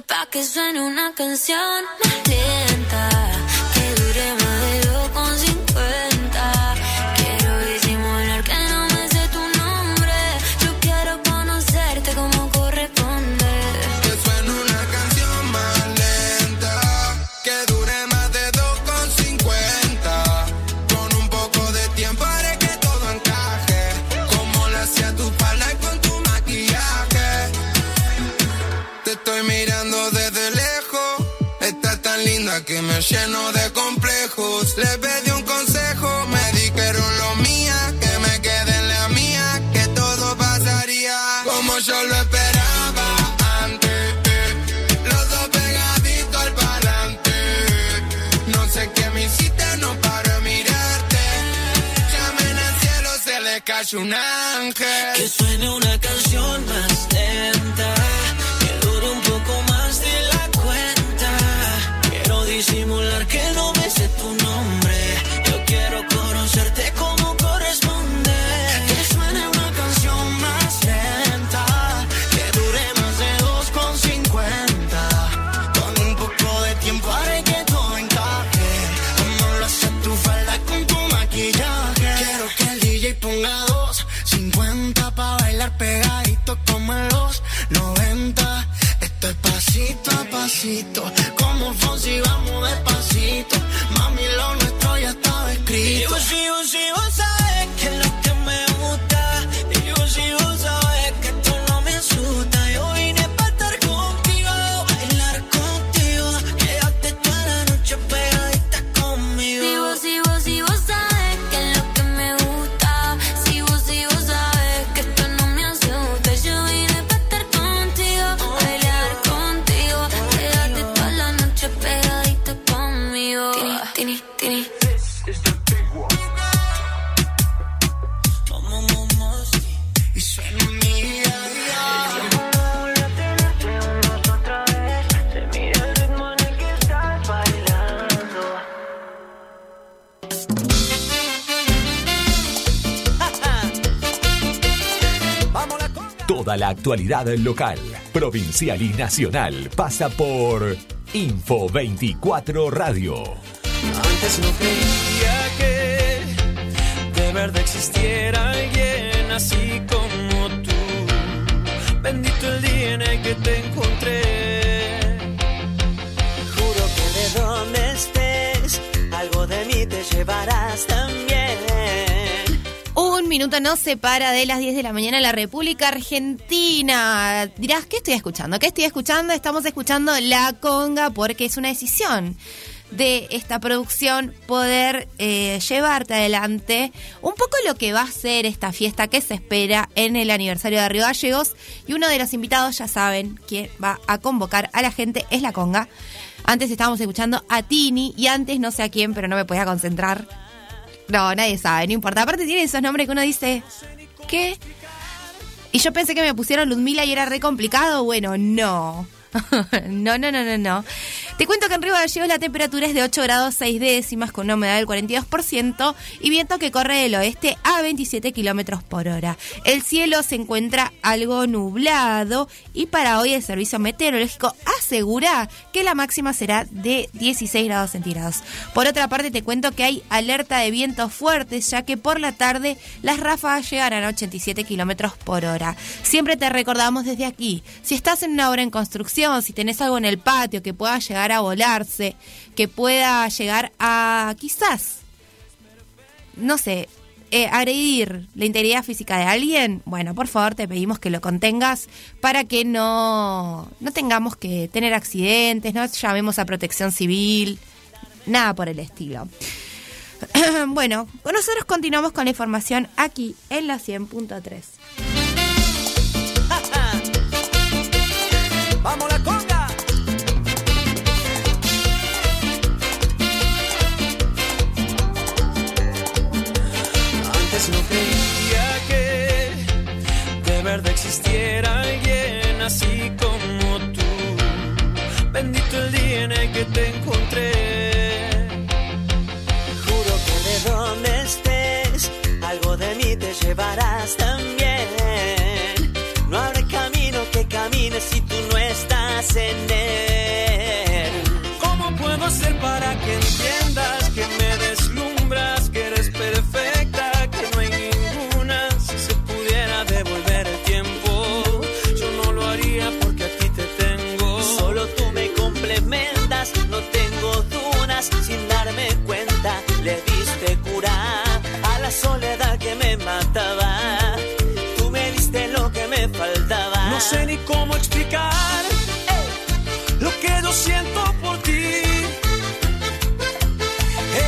pa' que suene una canción lenta. Que me lleno de complejos. Le pedí un consejo, me dijeron lo mía, que me quede en la mía, que todo pasaría como yo lo esperaba antes. Los dos pegaditos al parante. No sé qué me hiciste, no paro mirarte. Llamen al cielo, se le cayó un ángel. Que suene una canción más lenta, disimular que no me sé tu nombre. Yo quiero conocerte como corresponde. Que suene una canción más lenta, que dure más de 2,50. Con un poco de tiempo haré que todo encaje. Como lo hace tu falda con tu maquillaje. Quiero que el DJ ponga dos 50 pa' bailar pegadito como en los 90. Pasito a pasito, como Fonsi vamos despacito. Mami, lo nuestro ya estaba escrito. Y vos, y vos, y vos la actualidad local, provincial y nacional pasa por Info 24 Radio. Antes no creía que de verdad existiera alguien así como tú. Bendito el día en el que te encontré. Juro que de donde estés, algo de mí te llevarás también. Un minuto nos separa de las 10 de la mañana en la República Argentina. Dirás, ¿qué estoy escuchando? ¿Qué estoy escuchando? Estamos escuchando La Conga porque es una decisión de esta producción poder eh, llevarte adelante un poco lo que va a ser esta fiesta que se espera en el aniversario de Río Gallegos y uno de los invitados ya saben que va a convocar a la gente es la conga. Antes estábamos escuchando a Tini y antes no sé a quién, pero no me podía concentrar. No, nadie sabe, no importa. Aparte tiene esos nombres que uno dice, ¿qué? Y yo pensé que me pusieron Ludmila y era re complicado. Bueno, no. <laughs> no, no, no, no, no. Te cuento que en Río Gallegos la temperatura es de 8 grados 6 décimas con una humedad del 42% y viento que corre del oeste a 27 kilómetros por hora. El cielo se encuentra algo nublado y para hoy el servicio meteorológico asegura que la máxima será de 16 grados centígrados. Por otra parte, te cuento que hay alerta de vientos fuertes ya que por la tarde las ráfagas llegarán a 87 kilómetros por hora. Siempre te recordamos desde aquí, si estás en una obra en construcción, si tenés algo en el patio que pueda llegar a volarse, que pueda llegar a quizás, no sé, eh, agredir la integridad física de alguien, bueno, por favor te pedimos que lo contengas para que no, no tengamos que tener accidentes, no llamemos a protección civil, nada por el estilo. <clears throat> bueno, nosotros continuamos con la información aquí en la 100.3. ¡Vamos la conga! Antes no creía que de verdad existiera alguien así como tú. Bendito el día en el que te encontré. Juro que de donde estés, algo de mí te llevarás también. ¿Cómo puedo hacer para que entiendas que me deslumbras, que eres perfecta, que no hay ninguna? Si se pudiera devolver el tiempo, yo no lo haría porque a ti te tengo. Solo tú me complementas, no tengo dudas. Sin darme cuenta, le diste cura a la soledad que me mataba. Tú me diste lo que me faltaba. No sé ni cómo explicar que yo siento por ti.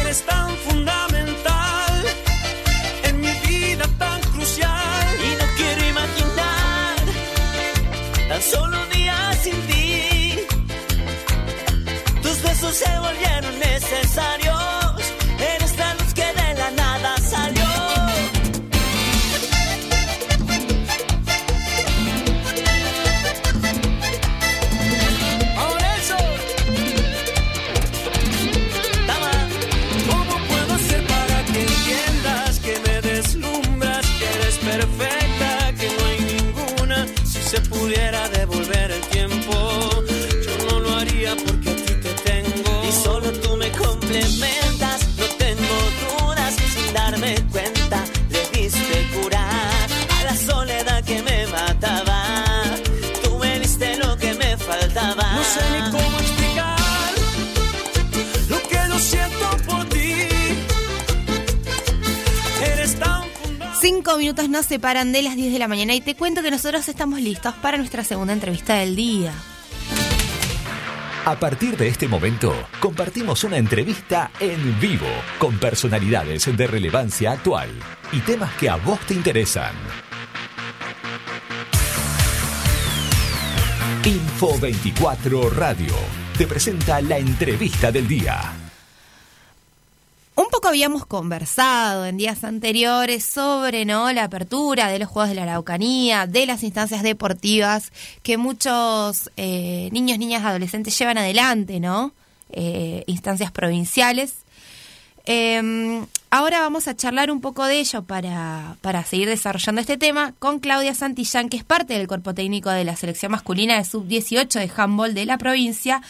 Eres tan fundamental en mi vida tan crucial. Y no quiero imaginar tan solo un día sin ti. Tus besos se volvieron necesarios. Cinco minutos nos separan de las 10 de la mañana y te cuento que nosotros estamos listos para nuestra segunda entrevista del día. A partir de este momento, compartimos una entrevista en vivo con personalidades de relevancia actual y temas que a vos te interesan. Info 24 Radio te presenta la entrevista del día. Un poco habíamos conversado en días anteriores sobre ¿no? la apertura de los Juegos de la Araucanía, de las instancias deportivas que muchos eh, niños, niñas, adolescentes llevan adelante, ¿no? Eh, instancias provinciales. Eh, ahora vamos a charlar un poco de ello para, para seguir desarrollando este tema con Claudia Santillán, que es parte del cuerpo técnico de la selección masculina de sub-18 de handball de la provincia,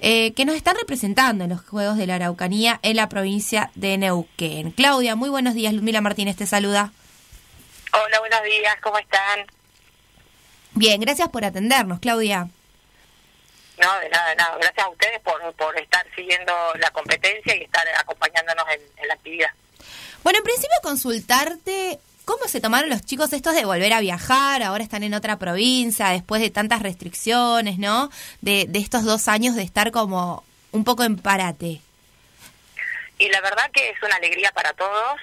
eh, que nos están representando en los Juegos de la Araucanía en la provincia de Neuquén. Claudia, muy buenos días. Ludmila Martínez te saluda. Hola, buenos días, ¿cómo están? Bien, gracias por atendernos, Claudia. No, de nada, de nada. Gracias a ustedes por, por estar siguiendo la competencia y estar acompañándonos en, en la actividad. Bueno, en principio consultarte cómo se tomaron los chicos estos de volver a viajar, ahora están en otra provincia, después de tantas restricciones, ¿no? De, de estos dos años de estar como un poco en parate. Y la verdad que es una alegría para todos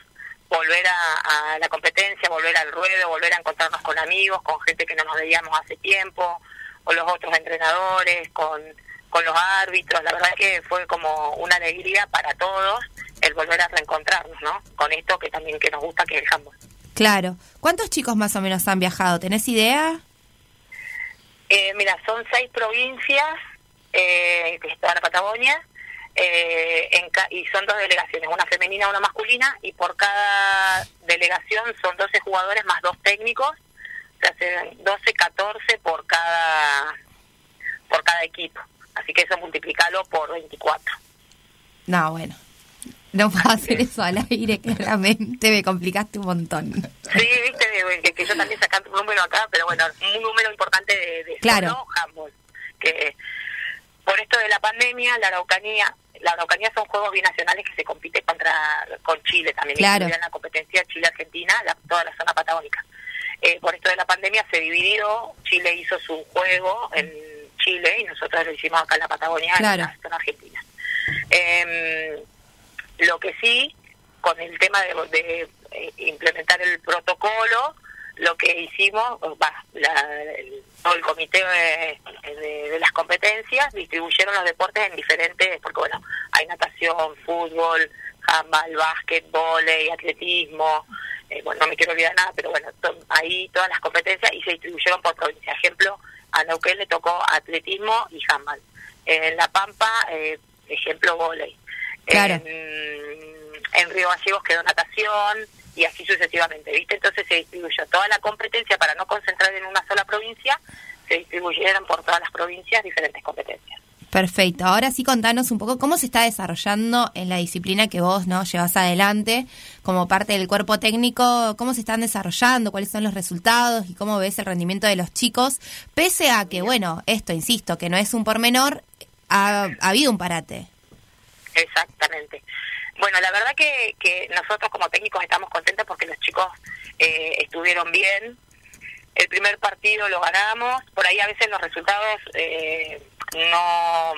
volver a, a la competencia, volver al ruedo, volver a encontrarnos con amigos, con gente que no nos veíamos hace tiempo, con los otros entrenadores, con, con los árbitros. La verdad que fue como una alegría para todos el volver a reencontrarnos, ¿no? Con esto que también que nos gusta que handball. Claro. ¿Cuántos chicos más o menos han viajado? ¿Tenés idea? Eh, mira, son seis provincias eh, que está en la Patagonia eh, en ca- y son dos delegaciones, una femenina, una masculina, y por cada delegación son 12 jugadores más dos técnicos, se 12, 14 por cada por cada equipo. Así que eso multiplícalo por 24. No, bueno. No puedo hacer eso al aire, claramente. Me complicaste un montón. Sí, viste, que, que yo también sacando un número acá, pero bueno, un número importante de, de Claro. solo. Que por esto de la pandemia, la Araucanía, la Araucanía son juegos binacionales que se compite contra con Chile también, Claro. en la competencia Chile-Argentina, la- toda la zona patagónica. Eh, por esto de la pandemia se dividió, Chile hizo su juego en Chile y nosotros lo hicimos acá en la Patagonia, Claro. en argentina. Em, lo que sí, con el tema de, de, eh, implementar el protocolo, lo que hicimos, va, la- el- todo el comité de, de- de las competencias distribuyeron los deportes en diferentes, porque bueno, hay natación, fútbol, handball, básquet, volei, atletismo, eh, bueno, no me quiero olvidar nada, pero bueno, to- ahí todas las competencias y se distribuyeron por provincia. Ejemplo, a Neuquén le tocó atletismo y handball. En La Pampa, eh, ejemplo, volei. Claro. En, en Río Gallegos quedó natación y así sucesivamente, ¿viste? Entonces se distribuyó toda la competencia para no concentrar en una sola provincia, se distribuyeron por todas las provincias diferentes competencias. Perfecto. Ahora sí contanos un poco cómo se está desarrollando en la disciplina que vos no llevas adelante como parte del cuerpo técnico, cómo se están desarrollando, cuáles son los resultados y cómo ves el rendimiento de los chicos, pese a que, bueno, esto, insisto, que no es un pormenor, ha, ha habido un parate. Exactamente. Bueno, la verdad que, que nosotros como técnicos estamos contentos porque los chicos eh, estuvieron bien. El primer partido lo ganamos. Por ahí a veces los resultados eh, no,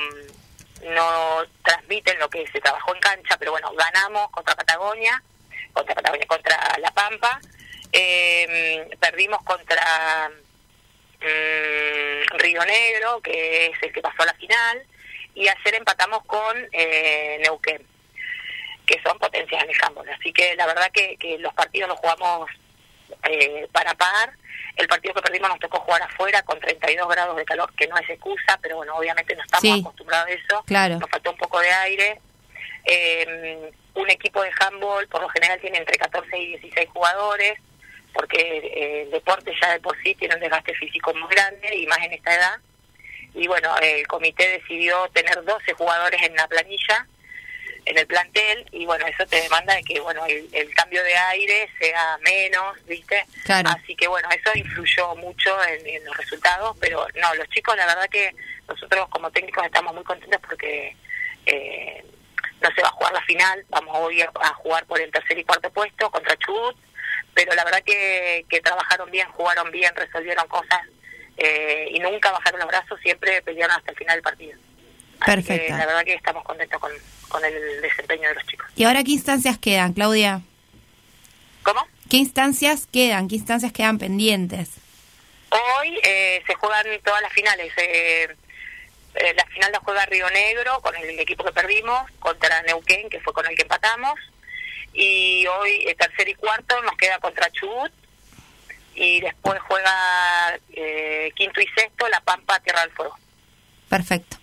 no transmiten lo que se trabajó en cancha, pero bueno, ganamos contra Patagonia, contra Patagonia, contra La Pampa. Eh, perdimos contra mm, Río Negro, que es el que pasó a la final, y ayer empatamos con eh, Neuquén, que son potencias en el. Así que la verdad que, que los partidos los jugamos eh, para par. El partido que perdimos nos tocó jugar afuera con 32 grados de calor, que no es excusa, pero bueno, obviamente no estamos Sí. acostumbrados a eso. Claro. Nos faltó un poco de aire. Eh, un equipo de handball por lo general tiene entre 14 y 16 jugadores, porque eh, el deporte ya de por sí tiene un desgaste físico muy grande y más en esta edad. Y bueno, el comité decidió tener 12 jugadores en la planilla, en el plantel, y bueno, eso te demanda de que bueno el, el cambio de aire sea menos, ¿viste? Claro. Así que bueno, eso influyó mucho en, en los resultados, pero no, los chicos la verdad que nosotros como técnicos estamos muy contentos porque eh, no se va a jugar la final, vamos hoy a, a jugar por el tercer y cuarto puesto contra Chubut, pero la verdad que, que trabajaron bien, jugaron bien, resolvieron cosas eh, y nunca bajaron los brazos, siempre pelearon hasta el final del partido. Perfecto. que la verdad que estamos contentos con, con el desempeño de los chicos. ¿Y ahora qué instancias quedan, Claudia? ¿Cómo? ¿Qué instancias quedan? ¿Qué instancias quedan pendientes? Hoy eh, se juegan todas las finales. Eh, eh, la final la juega Río Negro con el equipo que perdimos, contra Neuquén, que fue con el que empatamos. Y hoy, eh, tercer y cuarto, nos queda contra Chubut. Y después juega eh, quinto y sexto La Pampa, Tierra del Fuego. Perfecto.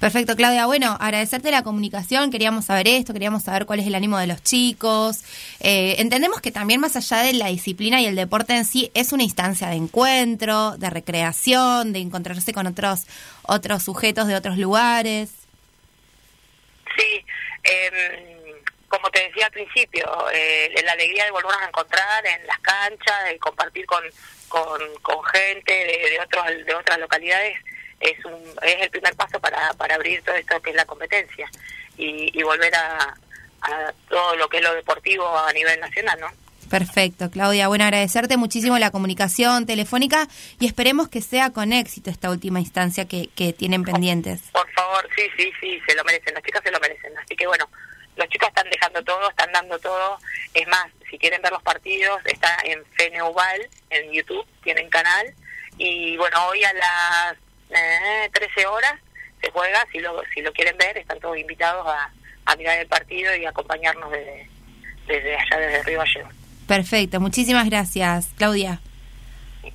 Perfecto, Claudia. Bueno, agradecerte la comunicación. Queríamos saber esto, queríamos saber cuál es el ánimo de los chicos. Eh, entendemos que también más allá de la disciplina y el deporte en sí, es una instancia de encuentro, de recreación, de encontrarse con otros, otros sujetos de otros lugares. Sí, em, como te decía al principio, eh, la alegría de volvernos a encontrar en las canchas, de compartir con, con, gente de, de, otros, de otras localidades, es, un, es el primer paso para, para abrir todo esto que es la competencia y, y volver a, a todo lo que es lo deportivo a nivel nacional, ¿no? Perfecto, Claudia. Bueno, agradecerte muchísimo la comunicación telefónica y esperemos que sea con éxito esta última instancia que, que tienen pendientes. Por favor, sí, sí, sí, se lo merecen, las chicas se lo merecen. Así que bueno, los chicos están dejando todo, están dando todo. Es más, si quieren ver los partidos, está en Feneuval, en YouTube, tienen canal. Y bueno, hoy a las eh, 13 horas se juega, si lo, si lo quieren ver, están todos invitados a, a mirar el partido y acompañarnos desde, desde allá, desde Río Gallegos. Perfecto, muchísimas gracias, Claudia.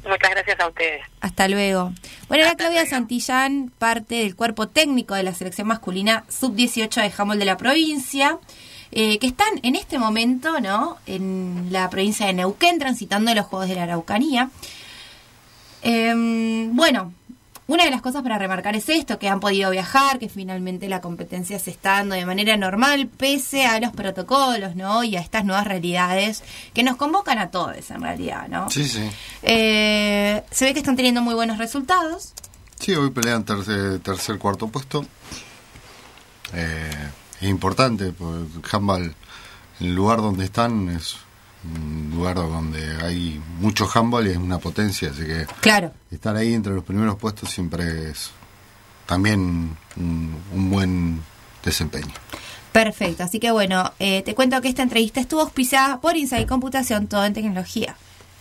Muchas gracias a ustedes. Hasta luego. Bueno, era Claudia Santillán, parte del cuerpo técnico de la selección masculina sub-18 de Jamol de la provincia, eh, que están en este momento, ¿no? En la provincia de Neuquén, transitando los Juegos de la Araucanía. Eh, bueno, una de las cosas para remarcar es esto, que han podido viajar, que finalmente la competencia se está dando de manera normal, pese a los protocolos, ¿no? Y a estas nuevas realidades que nos convocan a todos, en realidad, ¿no? Sí, sí. Eh, se ve que están teniendo muy buenos resultados. Sí, hoy pelean tercer, tercer cuarto puesto. Eh, es importante, porque handball, el lugar donde están es lugar donde hay mucho handball y es una potencia, así que claro. estar ahí entre los primeros puestos siempre es también un, un buen desempeño. Perfecto, así que bueno, eh, te cuento que esta entrevista estuvo auspiciada por Inside Computación, todo en tecnología.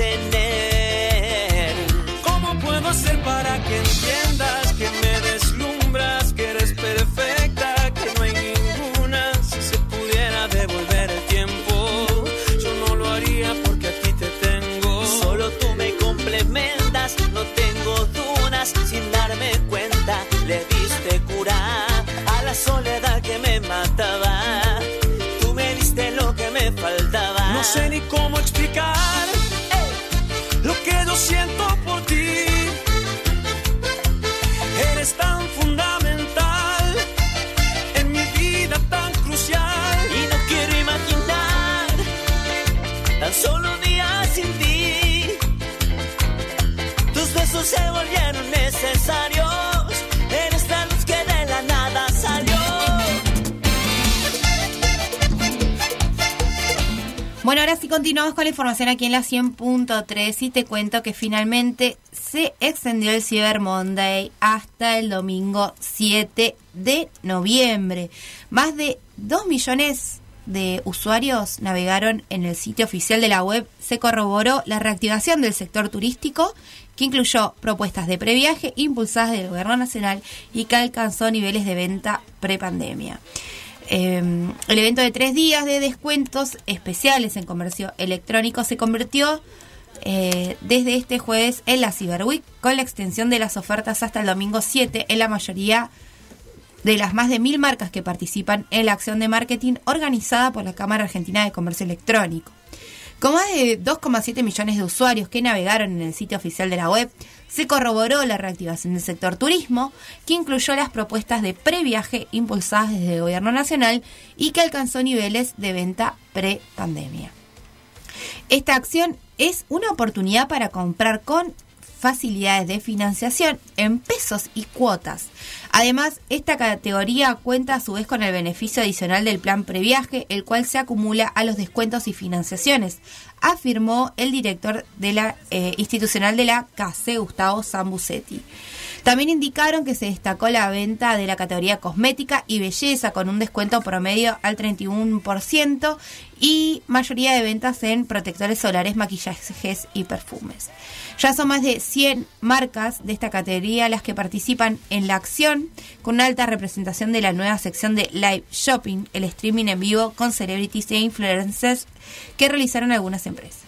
En él. ¿Cómo puedo hacer para que entiendas que me deslumbras, que eres perfecta, que no hay ninguna? Si se pudiera devolver el tiempo, yo no lo haría porque a ti te tengo. Solo tú me complementas, no tengo dudas. Sin darme cuenta, le diste cura a la soledad que me mataba. Tú me diste lo que me faltaba. No sé ni cómo explicar Bueno, ahora sí continuamos con la información aquí en la 100.3 y te cuento que finalmente se extendió el Cyber Monday hasta el domingo 7 de noviembre. Más de 2 millones de usuarios navegaron en el sitio oficial de la web. Se corroboró la reactivación del sector turístico que incluyó propuestas de previaje impulsadas del Gobierno Nacional y que alcanzó niveles de venta prepandemia. Eh, el evento de tres días de descuentos especiales en comercio electrónico se convirtió eh, desde este jueves en la Cyber Week con la extensión de las ofertas hasta el domingo 7 en la mayoría de las más de mil marcas que participan en la acción de marketing organizada por la Cámara Argentina de Comercio Electrónico. Con más de 2,7 millones de usuarios que navegaron en el sitio oficial de la web, se corroboró la reactivación del sector turismo, que incluyó las propuestas de previaje impulsadas desde el gobierno nacional y que alcanzó niveles de venta pre-pandemia. Esta acción es una oportunidad para comprar con facilidades de financiación en pesos y cuotas. Además, esta categoría cuenta a su vez con el beneficio adicional del plan previaje, el cual se acumula a los descuentos y financiaciones, afirmó el director de la eh, institucional de la CACE, Gustavo Zambucetti. También indicaron que se destacó la venta de la categoría cosmética y belleza con un descuento promedio al 31% y mayoría de ventas en protectores solares, maquillajes y perfumes. Ya son más de 100 marcas de esta categoría las que participan en la acción, con una alta representación de la nueva sección de Live Shopping, el streaming en vivo con celebrities e influencers que realizaron algunas empresas.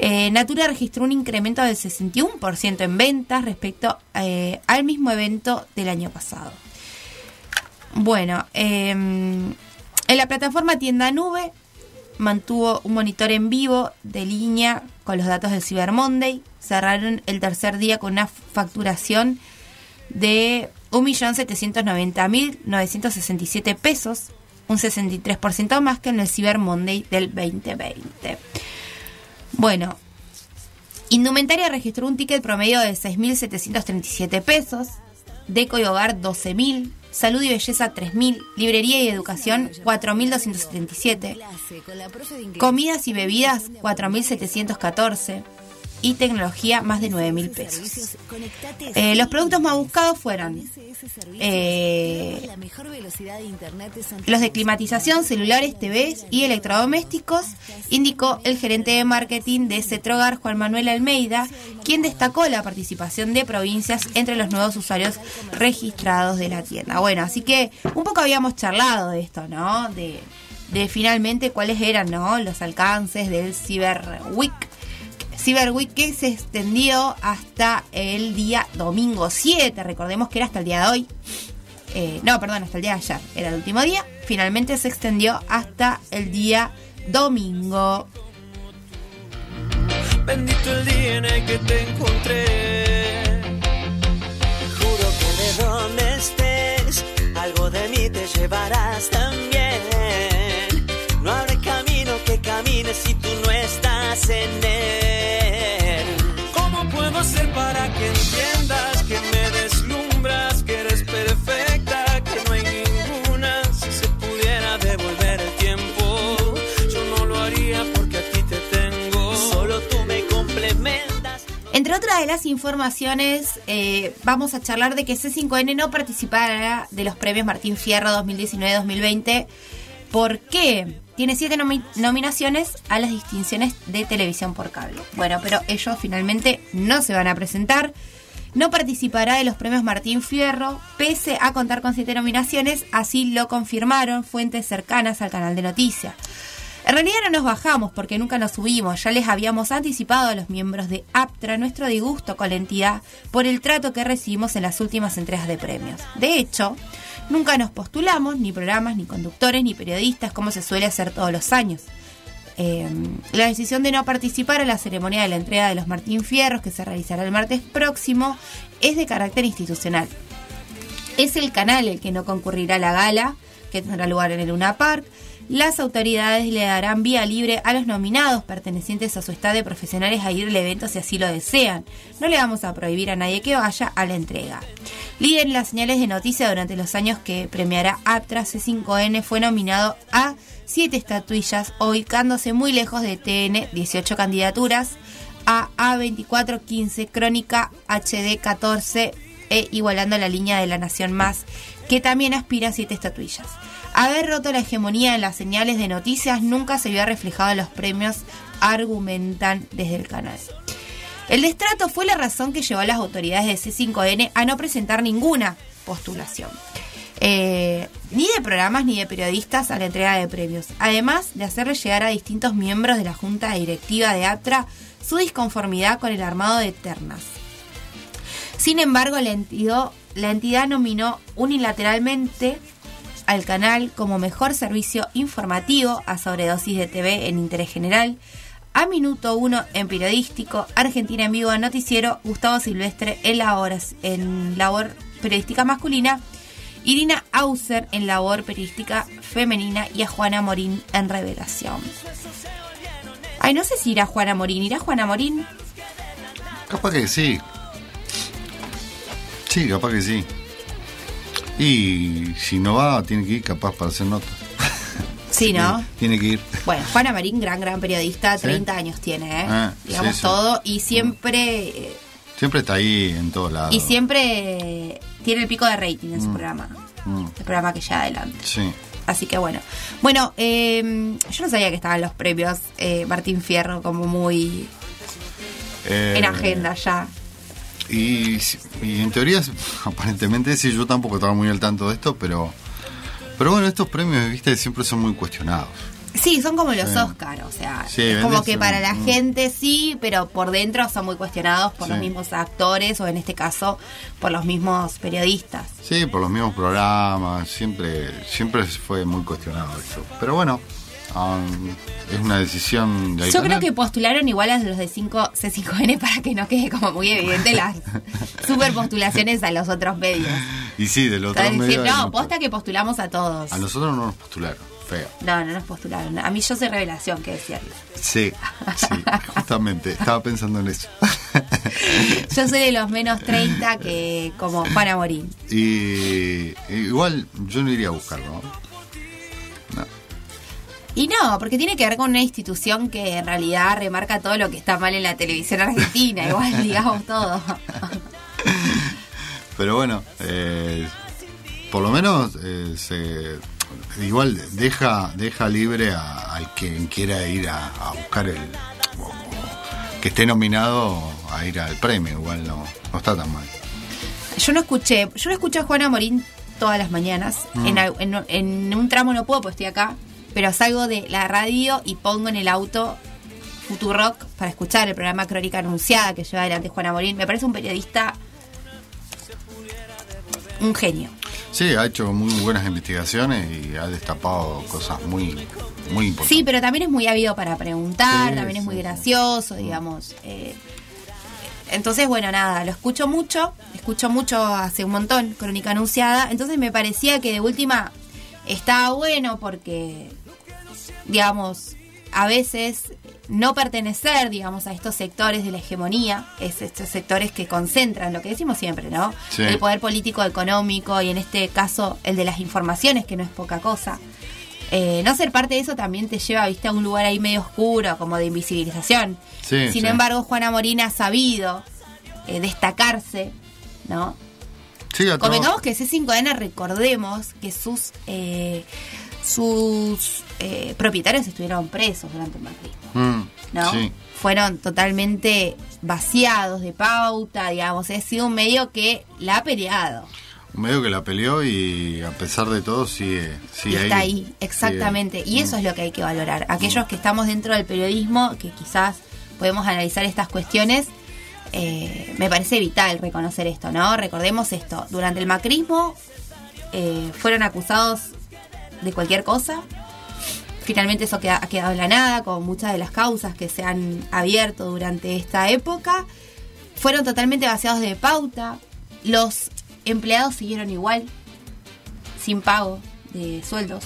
Eh, Natura registró un incremento del 61% en ventas respecto eh, al mismo evento del año pasado. Bueno, em, en la plataforma Tienda Nube mantuvo un monitor en vivo de línea con los datos del Cyber Monday. Cerraron el tercer día con una facturación de 1.790.967 pesos, un 63% más que en el Cyber Monday del 2020. Bueno, Indumentaria registró un ticket promedio de 6.737 pesos, Deco y Hogar 12.000, Salud y Belleza 3.000, Librería y Educación 4.277, Comidas y Bebidas 4.714 y Tecnología más de 9.000 pesos. Eh, los productos más buscados fueron eh, los de climatización, celulares, TVs y electrodomésticos, indicó el gerente de marketing de Cetrogar, Juan Manuel Almeida, quien destacó la participación de provincias entre los nuevos usuarios registrados de la tienda. Bueno, así que un poco habíamos charlado de esto, ¿no? De, de finalmente cuáles eran ¿no? los alcances del Cyber Week Cyber Week que se extendió hasta el día domingo 7. Recordemos que era hasta el día de hoy. Eh, no, perdón, hasta el día de ayer. Era el último día. Finalmente se extendió hasta el día domingo. Bendito el día en el que te encontré. Juro que de donde estés, algo de mí te llevarás también. De las informaciones, eh, vamos a charlar de que C5N no participará de los premios Martín Fierro 2019-2020. ¿Por qué? Tiene siete nomi- nominaciones a las distinciones de televisión por cable. Bueno, pero ellos finalmente no se van a presentar. No participará de los premios Martín Fierro, pese a contar con siete nominaciones, así lo confirmaron fuentes cercanas al canal de noticias. En realidad no nos bajamos porque nunca nos subimos, ya les habíamos anticipado a los miembros de APTRA nuestro disgusto con la entidad por el trato que recibimos en las últimas entregas de premios. De hecho, nunca nos postulamos, ni programas, ni conductores, ni periodistas, como se suele hacer todos los años. Eh, la decisión de no participar en la ceremonia de la entrega de los Martín Fierros, que se realizará el martes próximo, es de carácter institucional. Es el canal el que no concurrirá a la gala, que tendrá lugar en el Luna Park. Las autoridades le darán vía libre a los nominados pertenecientes a su estado de profesionales a ir al evento si así lo desean. No le vamos a prohibir a nadie que vaya a la entrega. Líder en las señales de noticia durante los años que premiará Aptra C5N fue nominado a siete estatuillas, ubicándose muy lejos de TN 18 candidaturas, a A24 15, Crónica HD 14 e igualando la línea de la Nación Más, que también aspira a siete estatuillas. Haber roto la hegemonía en las señales de noticias nunca se vio reflejado en los premios, argumentan desde el canal. El destrato fue la razón que llevó a las autoridades de C5N a no presentar ninguna postulación. Eh, ni de programas ni de periodistas a la entrega de premios, además de hacerle llegar a distintos miembros de la junta directiva de ATRA su disconformidad con el armado de ternas. Sin embargo, la entidad, la entidad nominó unilateralmente al canal como mejor servicio informativo a sobredosis de TV en interés general, A Minuto 1 en Periodístico, Argentina en Vivo en Noticiero, Gustavo Silvestre en, labores, en labor periodística masculina, Irina Auser en labor periodística femenina y a Juana Morín en Revelación. Ay, no sé si irá Juana Morín. ¿Irá Juana Morín? Capaz que sí. Sí, capaz que sí. Y si no va, tiene que ir capaz para hacer nota. <laughs> Sí, ¿no? Tiene que ir. Bueno, Juana Marín, gran, gran periodista, 30 años tiene, ¿eh? Ah, Digamos sí, sí. todo, y siempre, eh, Siempre está ahí en todos lados. y siempre tiene el pico de rating en su Mm. programa, Mm, el programa que ya adelante. sí. Así que bueno. Bueno, eh, yo no sabía que estaban los premios eh, Martín Fierro como muy Eh, en agenda ya. Y, y en teoría, <laughs> aparentemente sí, yo tampoco estaba muy al tanto de esto, pero pero bueno, estos premios, viste, siempre son muy cuestionados. Sí, son como los Sí. Oscar, o sea, Sí, es como que para la gente sí, pero por dentro son muy cuestionados por Sí. los mismos actores o en este caso por los mismos periodistas. Sí, por los mismos programas, siempre siempre fue muy cuestionado esto. Pero bueno, um, es una decisión del Yo creo que postularon igual a los de 5, C5N <laughs> para que no quede como muy evidente las <laughs> super postulaciones a los otros medios. Y sí, del O otro sea, medio decir, hay no, mucho. posta que postulamos a todos. A nosotros no nos postularon, feo. No, no nos postularon. A mí yo soy revelación, que decirle. Sí, sí, justamente, estaba pensando en eso. <laughs> Yo soy de los menos 30 que como Juana Morín. Y igual yo no iría a buscarlo. ¿no? Y no, porque tiene que ver con una institución que en realidad remarca todo lo que está mal en la televisión argentina, <laughs> igual digamos todo. Pero bueno, eh, por lo menos eh, se, igual deja deja libre a- al quien quiera ir a, a buscar el o- o que esté nominado a ir al premio, igual no, no está tan mal. Yo no escuché, yo no escucho a Juana Morín todas las mañanas. Mm. En, en- en un tramo no puedo, porque estoy acá, pero salgo de la radio y pongo en el auto Futurock para escuchar el programa Crónica Anunciada que lleva adelante Juana Morín. Me parece un periodista, un genio. Sí, ha hecho muy buenas investigaciones y ha destapado cosas muy muy importantes. Sí, pero también es muy ávido para preguntar, Sí, también es muy gracioso, digamos. eh. entonces, bueno, nada, lo escucho mucho, escucho mucho hace un montón, Crónica Anunciada. Entonces me parecía que de última estaba bueno porque, digamos, a veces no pertenecer, digamos, a estos sectores de la hegemonía, es estos sectores que concentran lo que decimos siempre, ¿no? Sí. El poder político, económico y en este caso el de las informaciones, que no es poca cosa. Eh, no ser parte de eso también te lleva, viste, a un lugar ahí medio oscuro, como de invisibilización. Sí, Sin sí. embargo, Juana Morín ha sabido eh, destacarse, ¿no? Sí, Convengamos que C5N, recordemos que sus eh, sus eh, propietarios estuvieron presos durante el macrismo, Mm, ¿no? sí. Fueron totalmente vaciados de pauta, digamos. Ha sido un medio que la ha peleado. Un medio que la peleó y a pesar de todo sigue, y está ahí. ahí, exactamente. Sigue Y eso es lo que hay que valorar. Aquellos que estamos dentro del periodismo, que quizás podemos analizar estas cuestiones, eh, me parece vital reconocer esto, ¿no? Recordemos esto. Durante el macrismo eh, fueron acusados de cualquier cosa. Finalmente eso queda- ha quedado en la nada, con muchas de las causas que se han abierto durante esta época. Fueron totalmente vaciados de pauta. Los empleados siguieron igual, sin pago de sueldos,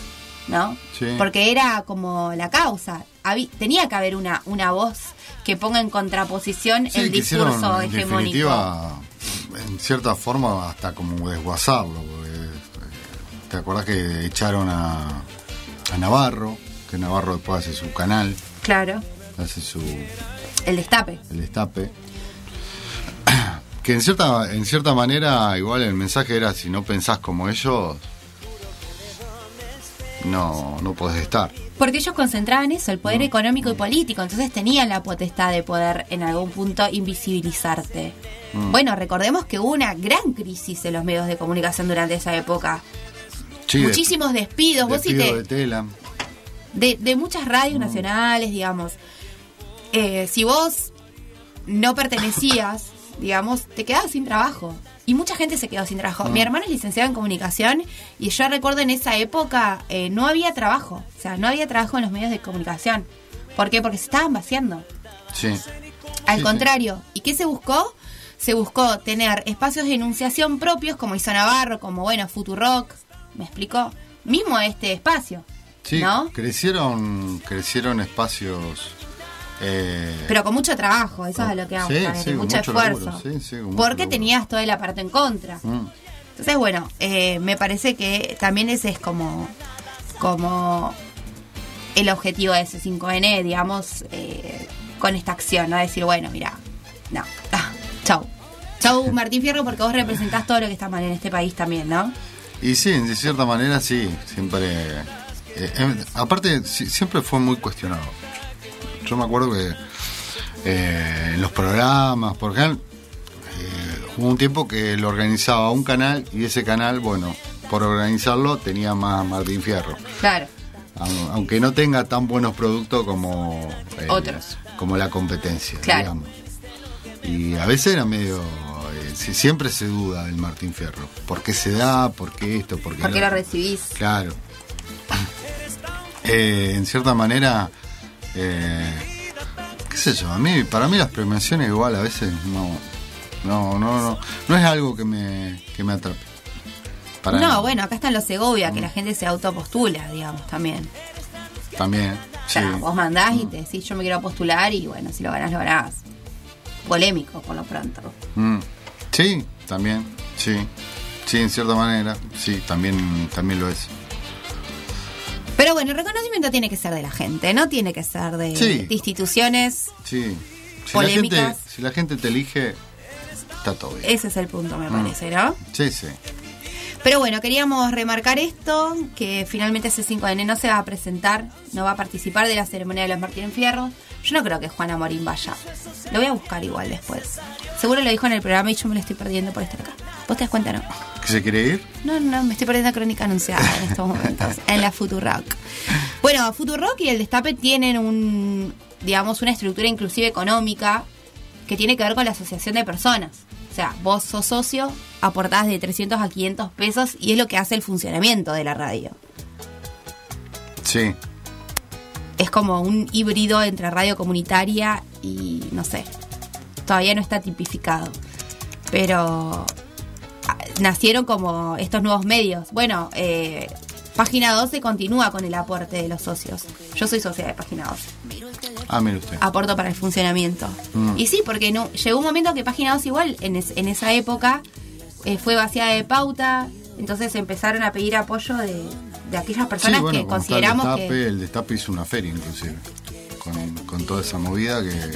¿no? Sí. Porque era como la causa. Habí- tenía que haber una, una voz que ponga en contraposición Sí, el discurso en hegemónico. definitiva, en cierta forma, hasta como desguazarlo. porque, ¿Te acordás que echaron a, a Navarro? Que Navarro después hace su canal, Claro, hace su el destape. el destape. <clears throat> Que en cierta, en cierta manera, igual el mensaje era: si no pensás como ellos, no, no podés estar. Porque ellos concentraban eso, el poder económico y político, entonces tenían la potestad de poder en algún punto invisibilizarte. Mm. Bueno, recordemos que hubo una gran crisis en los medios de comunicación durante esa época. Sí, Muchísimos despidos, vos despido te- de tela. de, de muchas radios nacionales, digamos. Eh, si vos no pertenecías, <laughs> digamos, te quedabas sin trabajo. Y mucha gente se quedó sin trabajo. Mm. Mi hermano es licenciado en comunicación y yo recuerdo en esa época eh, no había trabajo. O sea, no había trabajo en los medios de comunicación. ¿Por qué? Porque se estaban vaciando. Sí. Al Sí, sí. contrario. ¿Y qué se buscó? Se buscó tener espacios de enunciación propios, como hizo Navarro, como, bueno, Futurock. ¿Me explicó? Mismo este espacio. Sí, ¿No? crecieron, crecieron espacios. eh, Pero con mucho trabajo, eso es a lo que vamos, Sí, sí, con mucho mucho esfuerzo. laburo, porque tenías todo el aparato en contra. mm, Entonces, bueno, eh, me parece que también ese es como, como el objetivo de ese 5N, digamos, eh, con esta acción, ¿no? Decir, bueno, mira, no, ah, chau. Chau, Martín Fierro, porque vos representás todo lo que está mal en este país también, ¿no? Y sí, de cierta manera sí, siempre... eh, eh, aparte, sí, siempre fue muy cuestionado. Yo me acuerdo que eh, en los programas, por ejemplo, eh, hubo un tiempo que lo organizaba un canal y ese canal, bueno, por organizarlo tenía más Martín Fierro. Claro. Au- Aunque no tenga tan buenos productos como... eh, Otros. Como la competencia, Claro. digamos. Y a veces era medio... si- siempre se duda del Martín Fierro. ¿Por qué se da? ¿Por qué esto? ¿Por qué ¿Por qué lo lo recibís? Claro. <laughs> Eh, en cierta manera, eh, qué sé yo, a mí, para mí las premiaciones igual a veces no, no, no, no, no es algo que me, que me atrape. Para no, bueno, acá está en los Segovia, que la gente se autopostula, digamos, también. También, O sí. sea, vos mandás y te decís, yo me quiero postular y bueno, si lo ganás, lo ganás. Polémico, por lo pronto. Mm. Sí, también, sí. Sí, en cierta manera, sí, también, también lo es. Pero bueno, el reconocimiento tiene que ser de la gente, no tiene que ser de, Sí. de instituciones. Sí. Si la, Polémicas. gente, si la gente te elige, está todo bien. Ese es el punto, me Mm. parece, ¿no? Sí, sí. Pero bueno, queríamos remarcar esto, que finalmente ese 5N no se va a presentar, no va a participar de la ceremonia de los Martín Fierro. Yo no creo que Juana Morín vaya. Lo voy a buscar igual después. Seguro lo dijo en el programa y yo me lo estoy perdiendo por estar acá. ¿Vos te das cuenta, no? ¿Que se quiere ir? No, no, me estoy perdiendo la crónica anunciada en estos momentos, en la Futurock. Bueno, Futurock y el Destape tienen un, digamos, una estructura inclusive económica que tiene que ver con la asociación de personas. O sea, vos sos socio, aportás de 300 a 500 pesos y es lo que hace el funcionamiento de la radio. Sí. Es como un híbrido entre radio comunitaria y, no sé, todavía no está tipificado. Pero ah, nacieron como estos nuevos medios. Bueno, eh, Página 12 continúa con el aporte de los socios. Yo soy socia de Página 12. Ah, mire usted. Aporto para el funcionamiento. Mm. Y sí, porque no, llegó un momento que Página 2 igual, en, es- en esa época, eh, fue vaciada de pauta, entonces empezaron a pedir apoyo de, de aquellas personas sí, bueno, que consideramos el destape, que... el destape hizo una feria inclusive, con, con toda esa movida que,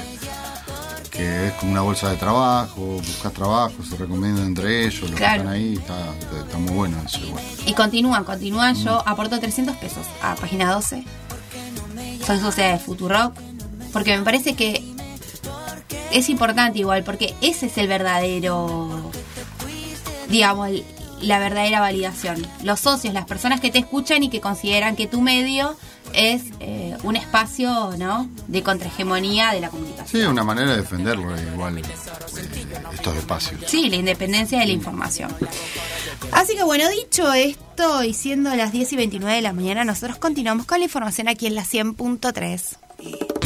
que es como una bolsa de trabajo, buscas trabajo, se recomiendan entre ellos, los Claro. que están ahí, está, está muy bueno eso igual. Y continúan, continúan. Yo aporto 300 pesos a página 12. Soy socia de Futurock. Porque me parece que es importante igual, porque ese es el verdadero, digamos, el- la verdadera validación. Los socios, las personas que te escuchan y que consideran que tu medio es eh, un espacio, ¿no? De contrahegemonía de la comunicación. Sí, una manera de defenderlo eh, igual, eh, estos espacios. Sí, la independencia de la información. Así que bueno, dicho esto, y siendo las 10 y 29 de la mañana, nosotros continuamos con la información aquí en la 100.3.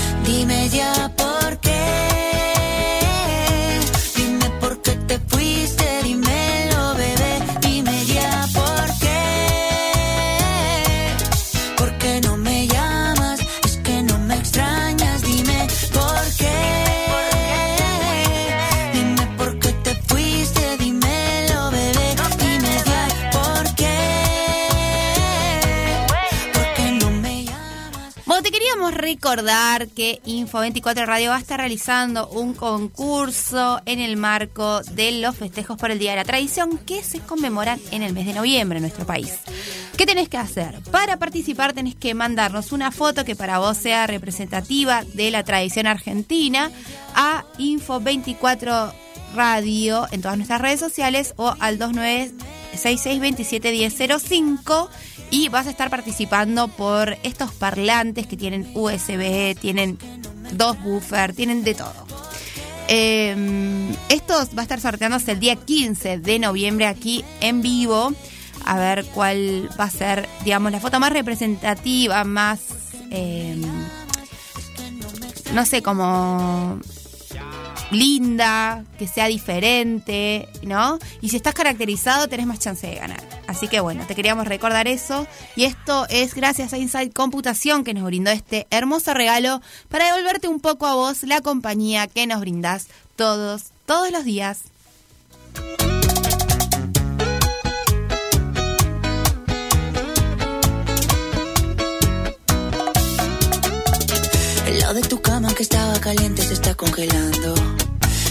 Dime ya por qué. Dime por qué te fuiste, recordar que Info24 Radio va a estar realizando un concurso en el marco de los festejos por el Día de la Tradición que se conmemoran en el mes de noviembre en nuestro país. ¿Qué tenés que hacer? Para participar tenés que mandarnos una foto que para vos sea representativa de la tradición argentina a Info24 Radio en todas nuestras redes sociales o al 2966271005 y vas a estar participando por estos parlantes que tienen USB, tienen dos buffers, tienen de todo. Eh, esto va a estar sorteándose el día 15 de noviembre aquí en vivo. A ver cuál va a ser, digamos, la foto más representativa, más, eh, no sé, como linda, que sea diferente, ¿no? Y si estás caracterizado, tenés más chance de ganar. Así que bueno, te queríamos recordar eso. Y esto es gracias a Inside Computación que nos brindó este hermoso regalo para devolverte un poco a vos la compañía que nos brindás todos, todos los días. Lado de tu cama que estaba caliente se está congelando.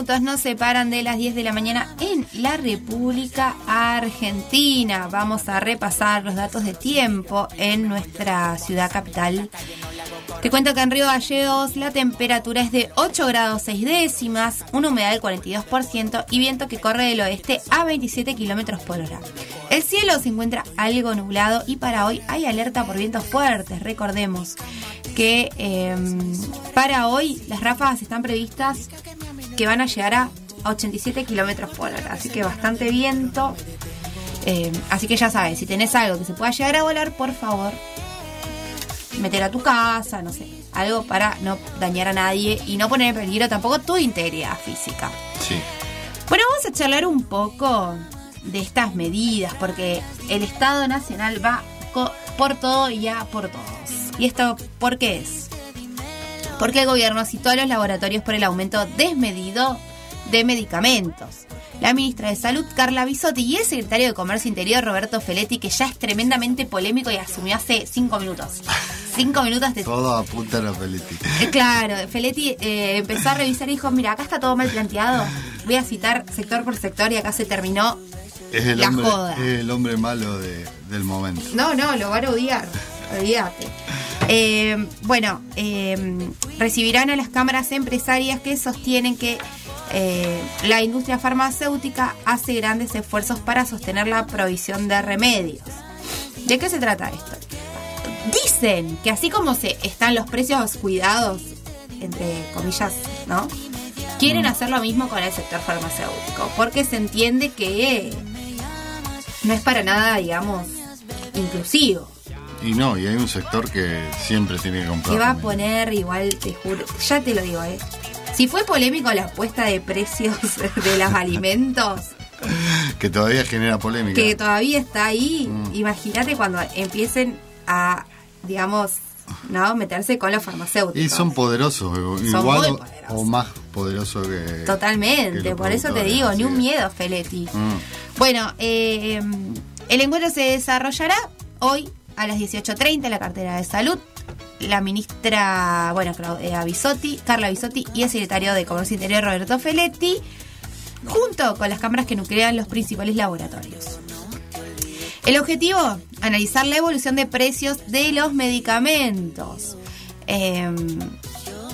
minutos nos separan de las 10 de la mañana en la República Argentina. Vamos a repasar los datos de tiempo en nuestra ciudad capital. Te cuento que en Río Gallegos la temperatura es de 8 grados 6 décimas, una humedad del 42% y viento que corre del oeste a 27 kilómetros por hora. El cielo se encuentra algo nublado y para hoy hay alerta por vientos fuertes. Recordemos que eh, para hoy las ráfagas están previstas que van a llegar a 87 kilómetros por hora, así que bastante viento. Eh, así que ya sabes, si tenés algo que se pueda llegar a volar, por favor, meter a tu casa, no sé, algo para no dañar a nadie y no poner en peligro tampoco tu integridad física. Sí. Bueno, vamos a charlar un poco de estas medidas, porque el Estado Nacional va por todo y ya por todos. ¿Y esto por qué es? Porque el gobierno citó a los laboratorios por el aumento desmedido de medicamentos. La ministra de Salud, Carla Bisotti, y el secretario de Comercio Interior, Roberto Feletti, que ya es tremendamente polémico y asumió hace cinco minutos. Cinco minutos de Todo apunta a Feletti. eh, Claro, Feletti eh, empezó a revisar y dijo, mira, acá está todo mal planteado. Voy a citar sector por sector y acá se terminó. Es el La hombre, joda. es el hombre malo de- del momento. No, no, lo van a odiar. Olvídate. Eh, bueno, eh, recibirán a las cámaras empresarias que sostienen que eh, la industria farmacéutica hace grandes esfuerzos para sostener la provisión de remedios. ¿De qué se trata esto? Dicen que así como se están los precios cuidados, entre comillas, ¿no? Quieren hacer lo mismo con el sector farmacéutico, porque se entiende que no es para nada, digamos, inclusivo. Y no, y hay un sector que siempre tiene que comprar. Que va a poner, igual te juro, ya te lo digo, ¿eh? Si fue polémico la apuesta de precios <laughs> de los alimentos, Que todavía genera polémica. que todavía está ahí, Mm. imagínate cuando empiecen a, digamos, no meterse con los farmacéuticos. Y son poderosos, Son igual o- poderosos. o más poderosos que. Totalmente, que por eso te digo, ni un miedo, Feletti. Mm. Bueno, eh, el encuentro se desarrollará hoy a las 18.30 en la cartera de salud. La ministra, bueno, Claudia Bisotti, Carla Bisotti y el secretario de Comercio Interior Roberto Feletti, junto con las cámaras que nuclean los principales laboratorios. El objetivo, analizar la evolución de precios de los medicamentos. Eh,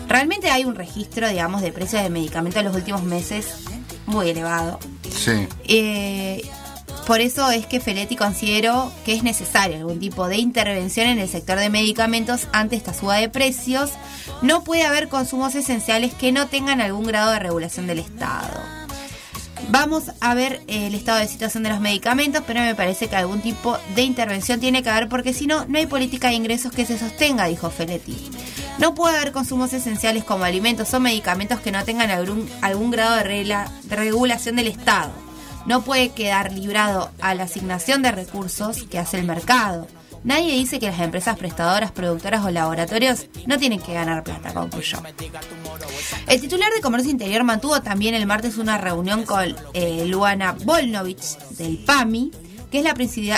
realmente hay un registro, digamos, de precios de medicamentos en los últimos meses muy elevado. Sí. Eh, por eso es que Feletti consideró que es necesario algún tipo de intervención en el sector de medicamentos ante esta suba de precios. No puede haber consumos esenciales que no tengan algún grado de regulación del Estado. Vamos a ver eh, el estado de situación de los medicamentos, pero me parece que algún tipo de intervención tiene que haber porque si no, no hay política de ingresos que se sostenga, dijo Feletti. No puede haber consumos esenciales como alimentos o medicamentos que no tengan algún, algún grado de, de regulación del Estado. No puede quedar librado a la asignación de recursos que hace el mercado. Nadie dice que las empresas prestadoras, productoras o laboratorios no tienen que ganar plata, concluyó. El titular de Comercio Interior mantuvo también el martes una reunión con eh, Luana Volnovich del PAMI, que es la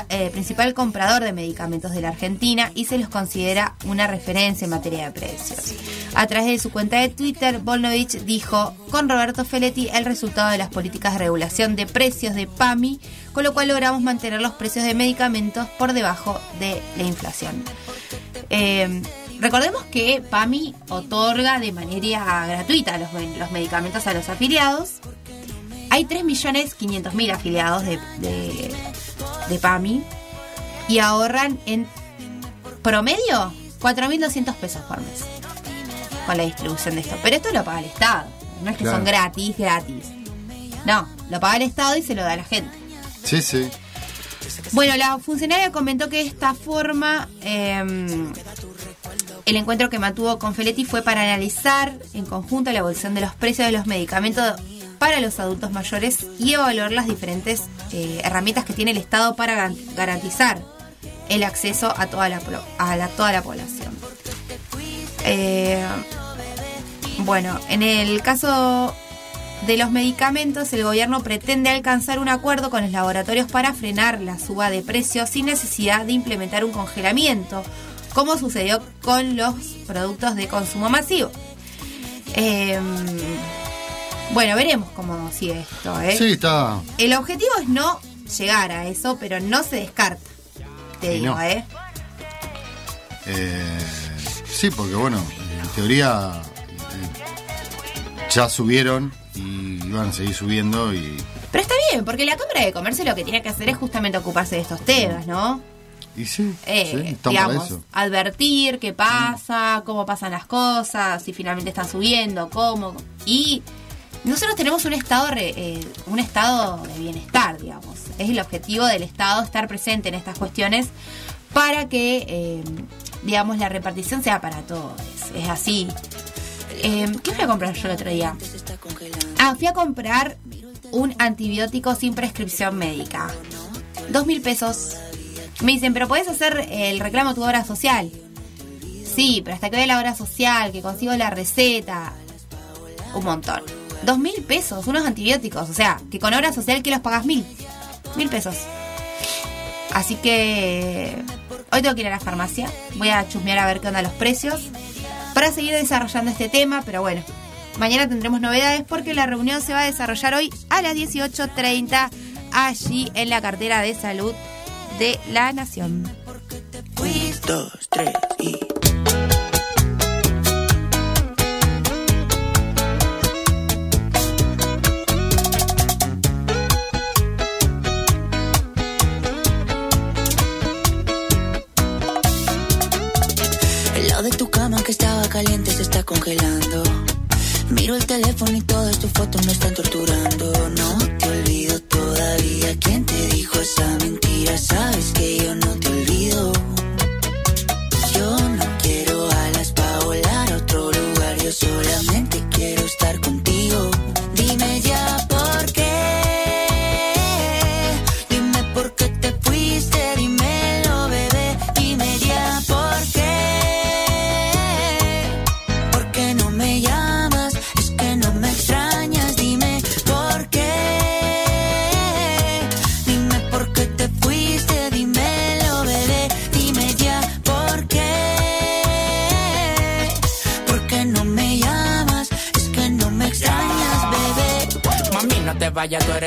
eh, principal comprador de medicamentos de la Argentina y se los considera una referencia en materia de precios. A través de su cuenta de Twitter, Volnovich dijo, con Roberto Feletti, el resultado de las políticas de regulación de precios de PAMI, con lo cual logramos mantener los precios de medicamentos por debajo de la inflación. Eh, recordemos que PAMI otorga de manera gratuita los, medicamentos a los afiliados. Hay 3.500.000 afiliados de, de PAMI y ahorran en promedio 4.200 pesos por mes con la distribución de esto. Pero esto lo paga el Estado. No es que Claro. son gratis, gratis. No, lo paga el Estado y se lo da a la gente. Sí, sí. Bueno, la funcionaria comentó que de esta forma eh, el encuentro que mantuvo con Feletti fue para analizar en conjunto la evolución de los precios de los medicamentos para los adultos mayores y evaluar las diferentes eh, herramientas que tiene el Estado para garantizar el acceso a toda la, a toda la población. Eh, bueno, en el caso de los medicamentos, el gobierno pretende alcanzar un acuerdo con los laboratorios para frenar la suba de precios sin necesidad de implementar un congelamiento, como sucedió con los productos de consumo masivo. Eh, bueno, veremos cómo sigue esto. ¿eh? Sí, está. El objetivo es no llegar a eso, pero no se descarta. Te Y digo, no. ¿eh? Eh, sí, porque bueno, en teoría eh, ya subieron y iban a seguir subiendo y Pero está bien, porque la Cámara de Comercio lo que tiene que hacer es justamente ocuparse de estos temas, ¿no? Y sí, Eh, sí, digamos, eso. advertir qué pasa, cómo pasan las cosas, si finalmente están subiendo, cómo. Y nosotros tenemos un estado, eh, un estado de bienestar, digamos. Es el objetivo del Estado estar presente en estas cuestiones para que, eh, digamos, la repartición sea para todos. Es así. Eh, ¿Qué fui a comprar yo el otro día? Ah, fui a comprar un antibiótico sin prescripción médica. Dos mil pesos. Me dicen, pero puedes hacer el reclamo a tu obra social. Sí, pero hasta que vea la obra social, que consigo la receta. Un montón. Dos mil pesos, unos antibióticos. O sea, que con obra social que los pagas mil. Mil pesos. Así que hoy tengo que ir a la farmacia. Voy a chusmear a ver qué onda los precios. Para seguir desarrollando este tema, pero bueno. Mañana tendremos novedades porque la reunión se va a desarrollar hoy a las 18.30 allí en la cartera de salud de la Nación. Dos, tres y. caliente se está congelando. Miro el teléfono y todas tus fotos me están torturando. No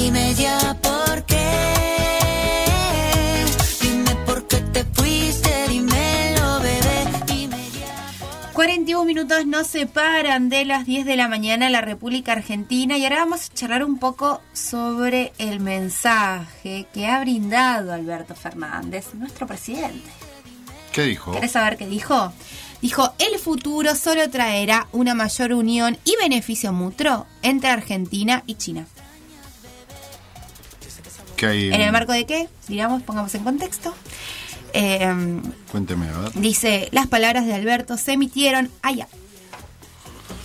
Dime ya por qué. Dime por qué te fuiste, dímelo, bebé. Dime 41 minutos nos separan de las 10 de la mañana en la República Argentina y ahora vamos a charlar un poco sobre el mensaje que ha brindado Alberto Fernández, nuestro presidente. ¿Qué dijo? ¿Querés saber qué dijo? Dijo, el futuro solo traerá una mayor unión y beneficio mutuo entre Argentina y China. ¿En el marco de qué? Digamos, pongamos en contexto. Eh, Cuénteme, a ver. Dice, las palabras de Alberto se emitieron allá.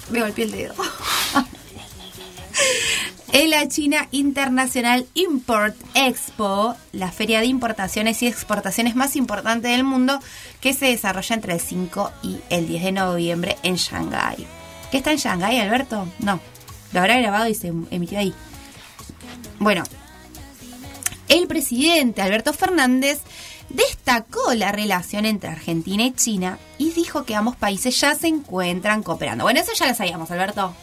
Me golpeé el dedo. <laughs> en la China International Import Expo, la feria de importaciones y exportaciones más importante del mundo, que se desarrolla entre el 5 y el 10 de noviembre en Shanghái. ¿Qué está en Shanghái, Alberto? No, lo habrá grabado y se emitió ahí. Bueno, el presidente Alberto Fernández destacó la relación entre Argentina y China y dijo que ambos países ya se encuentran cooperando. Bueno, eso ya lo sabíamos, Alberto.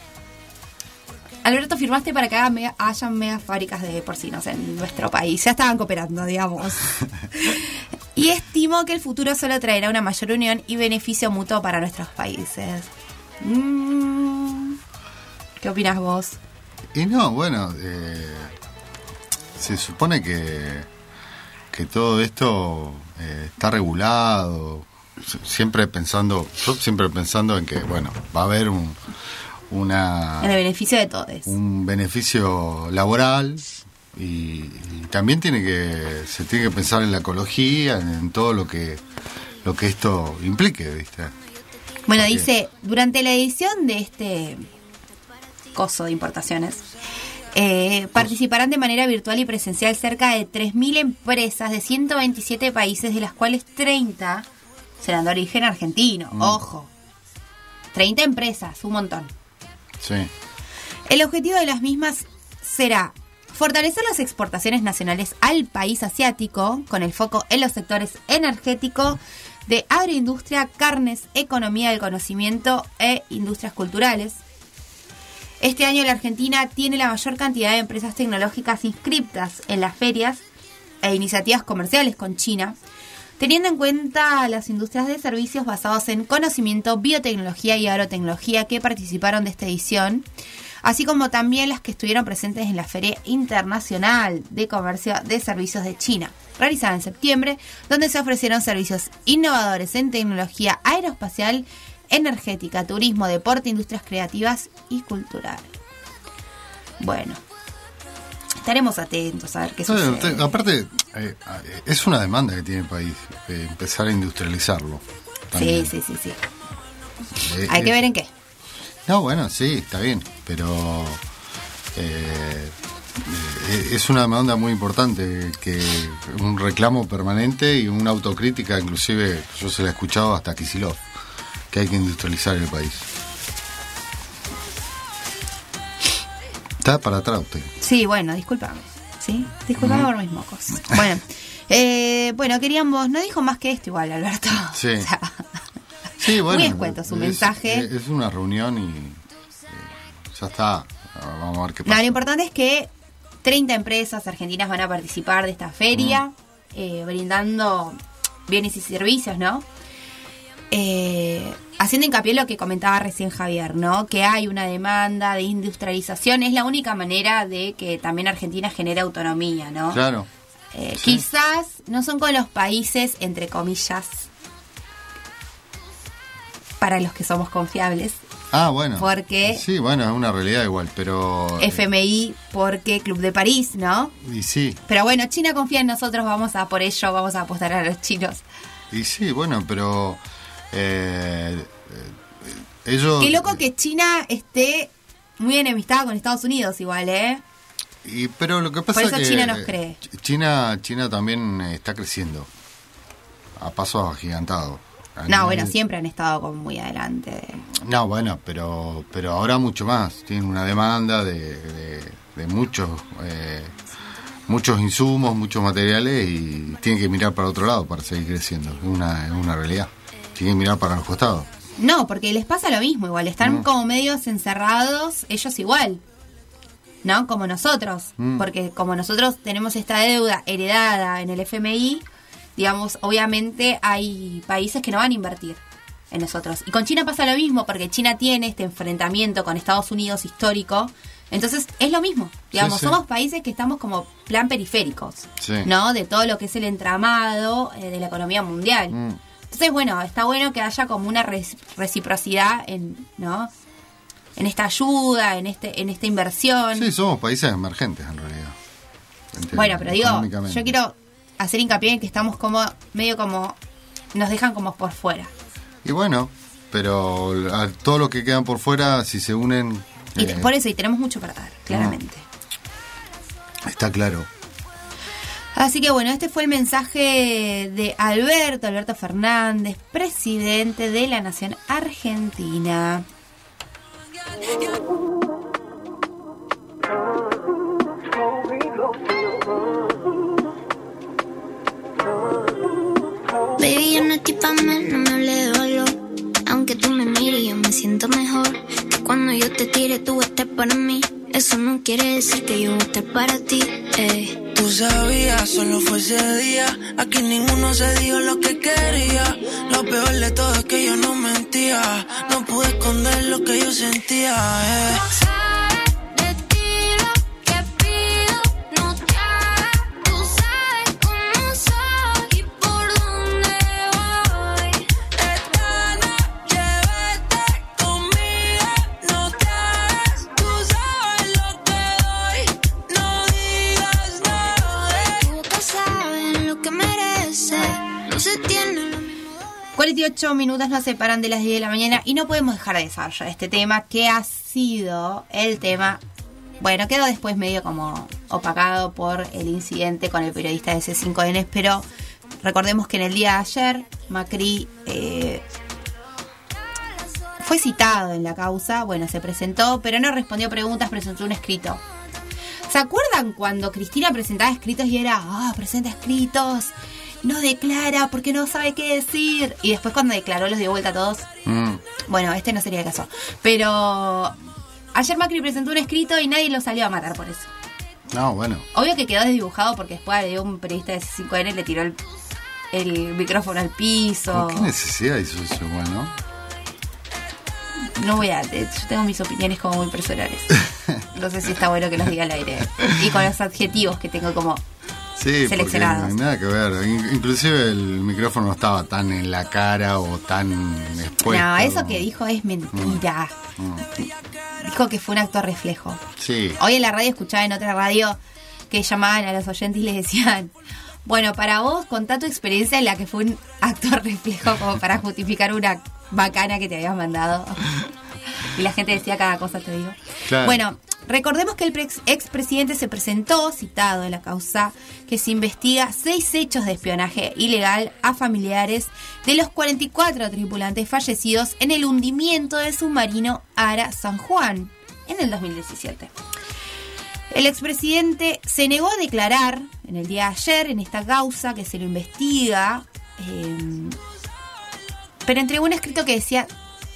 Alberto, firmaste para que hayan mega fábricas de porcinos en nuestro país. Ya estaban cooperando, digamos. <laughs> y estimó que el futuro solo traerá una mayor unión y beneficio mutuo para nuestros países. Mm, ¿Qué opinas vos? Y no, bueno, eh, se supone que, que todo esto eh, está regulado, siempre pensando, yo siempre pensando en que, bueno, va a haber un, una, En el beneficio de todos. un beneficio laboral y, y también tiene que, se tiene que pensar en la ecología, en, en todo lo que, lo que esto implique, ¿viste? Bueno, Porque- dice, durante la edición de este coso de importaciones, eh, participarán de manera virtual y presencial cerca de 3.000 empresas de 127 países, de las cuales 30 serán de origen argentino. Mm. Ojo, 30 empresas, un montón. Sí. El objetivo de las mismas será fortalecer las exportaciones nacionales al país asiático, con el foco en los sectores energético, de agroindustria, carnes, economía del conocimiento e industrias culturales. Este año la Argentina tiene la mayor cantidad de empresas tecnológicas inscriptas en las ferias e iniciativas comerciales con China, teniendo en cuenta las industrias de servicios basados en conocimiento, biotecnología y agrotecnología que participaron de esta edición, así como también las que estuvieron presentes en la Feria Internacional de Comercio de Servicios de China, realizada en septiembre, donde se ofrecieron servicios innovadores en tecnología aeroespacial, energética, turismo, deporte, industrias creativas y culturales. Bueno, estaremos atentos a ver qué sucede. te- aparte, eh, es una demanda que tiene el país, eh, empezar a industrializarlo. Sí, también. sí, sí, sí. Eh, Hay que ver en qué. No, bueno, sí, está bien, pero es una demanda muy importante, que un reclamo permanente y una autocrítica, inclusive yo se la he escuchado hasta Kisilov, que hay que industrializar el país. Está para atrás usted. Sí, bueno, discúlpame. Sí, discúlpame por mis mocos. Bueno, eh, bueno, queríamos, no dijo más que esto igual, Alberto. Sí. <laughs> O sea, Sí, bueno. Muy escueto su es- mensaje. Es, una reunión y eh, ya está. Vamos a ver qué no, pasa. lo importante es que 30 empresas argentinas van a participar de esta feria, eh, brindando bienes y servicios, ¿no? Eh, haciendo hincapié en lo que comentaba recién Javier, ¿no? Que hay una demanda de industrialización, es la única manera de que también Argentina genere autonomía, ¿no? Claro. Eh, Sí. Quizás no son con los países, entre comillas, para los que somos confiables. Ah, bueno. Porque- Sí, bueno, es una realidad igual, pero. FMI, porque Club de París, ¿no? Y sí, Pero bueno, China confía en nosotros, vamos a por ello, vamos a apostar a los chinos. y sí, bueno, pero. Eh, eh, ellos. Qué loco que China esté muy enemistada con Estados Unidos igual, ¿eh? Y, pero lo que pasa Por eso es que China nos cree. China, China también eh, está creciendo a pasos agigantados. No, nivel- bueno, siempre han estado como muy adelante. No, bueno, pero pero ahora mucho más. Tienen una demanda de, de, de muchos eh, muchos insumos, muchos materiales y tienen que mirar para otro lado para seguir creciendo. Es una, es una realidad. Tienen que mirar para los costados. No, porque les pasa lo mismo, igual. Están Mm. como medios encerrados, ellos igual. ¿No? Como nosotros. Mm. Porque como nosotros tenemos esta deuda heredada en el FMI, digamos, obviamente hay países que no van a invertir en nosotros. Y con China pasa lo mismo, porque China tiene este enfrentamiento con Estados Unidos histórico. Entonces es lo mismo. Digamos, sí. somos países que estamos como plan periféricos. Sí. ¿no? De todo lo que es el entramado eh, de la economía mundial. Mm. Entonces, bueno, está bueno que haya como una reciprocidad en, ¿no? En esta ayuda, en este, en esta inversión. Sí, somos países emergentes en realidad. Bueno, pero digo, yo quiero hacer hincapié en que estamos como, medio como, nos dejan como por fuera. Y bueno, pero a todo lo que quedan por fuera, si se unen, Y eh, por eso, y tenemos mucho para dar, claramente. está claro. Así que bueno, este fue el mensaje de Alberto, Alberto Fernández, presidente de la Nación Argentina. Baby, yo no estoy pa' más, no me hable de valor. Aunque tú me mires, yo me siento mejor. Que cuando yo te tire, tú estar para mí. Eso no quiere decir que yo voy a estar para ti. eh. Tú sabías, solo fue ese día. Aquí ninguno se dijo lo que quería. Lo peor de todo es que yo no mentía. No pude esconder lo que yo sentía. eh. 48 minutos nos separan de las 10 de la mañana y no podemos dejar de desarrollar este tema que ha sido el tema, bueno, quedó después medio como opacado por el incidente con el periodista de C5N, pero recordemos que en el día de ayer Macri eh, fue citado en la causa, bueno, se presentó, pero no respondió preguntas, presentó un escrito. ¿Se acuerdan cuando Cristina presentaba escritos y era, ah, presenta escritos, no declara porque no sabe qué decir? Y después cuando declaró los dio vuelta a todos. Mm. Bueno, este no sería el caso. Pero ayer Macri presentó un escrito y nadie lo salió a matar por eso. No, bueno. Obvio que quedó desdibujado porque después de un periodista de C5N le tiró el, el micrófono al piso. ¿Qué necesidad hizo eso igual, no? No voy a. eh, Yo tengo mis opiniones como muy personales. <laughs> No sé si está bueno que los diga al aire. Y con los adjetivos que tengo como. Sí, Seleccionados. nada que ver. In- Inclusive el micrófono no estaba tan en la cara o tan expuesto. no, eso que dijo es mentira. Mm. Dijo que fue un acto reflejo. Sí. Hoy en la radio escuchaba en otra radio que llamaban a los oyentes y les decían. Bueno, para vos, contá tu experiencia en la que fue un actor <laughs> reflejo como para justificar una bacana que te habías mandado. <laughs> Y la gente decía cada cosa, te digo. Claro. Bueno, recordemos que el expresidente se presentó citado en la causa que se investiga seis hechos de espionaje ilegal a familiares de los 44 tripulantes fallecidos en el hundimiento del submarino Ara San Juan en el 2017. El expresidente se negó a declarar en el día de ayer en esta causa que se lo investiga, eh, pero entregó un escrito que decía,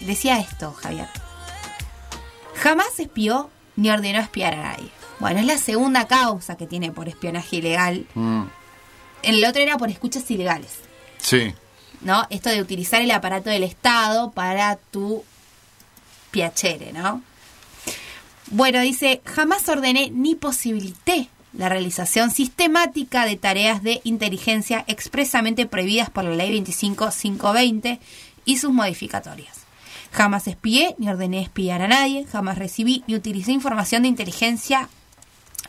decía esto, Javier. Jamás espió ni ordenó espiar a nadie. Bueno, es la segunda causa que tiene por espionaje ilegal. Mm. El otro era por escuchas ilegales, Sí. ¿no? Esto de utilizar el aparato del Estado para tu piacere, ¿no? Bueno, dice, jamás ordené ni posibilité la realización sistemática de tareas de inteligencia expresamente prohibidas por la Ley 25520 y sus modificatorias. Jamás espié ni ordené espiar a nadie, jamás recibí ni utilicé información de inteligencia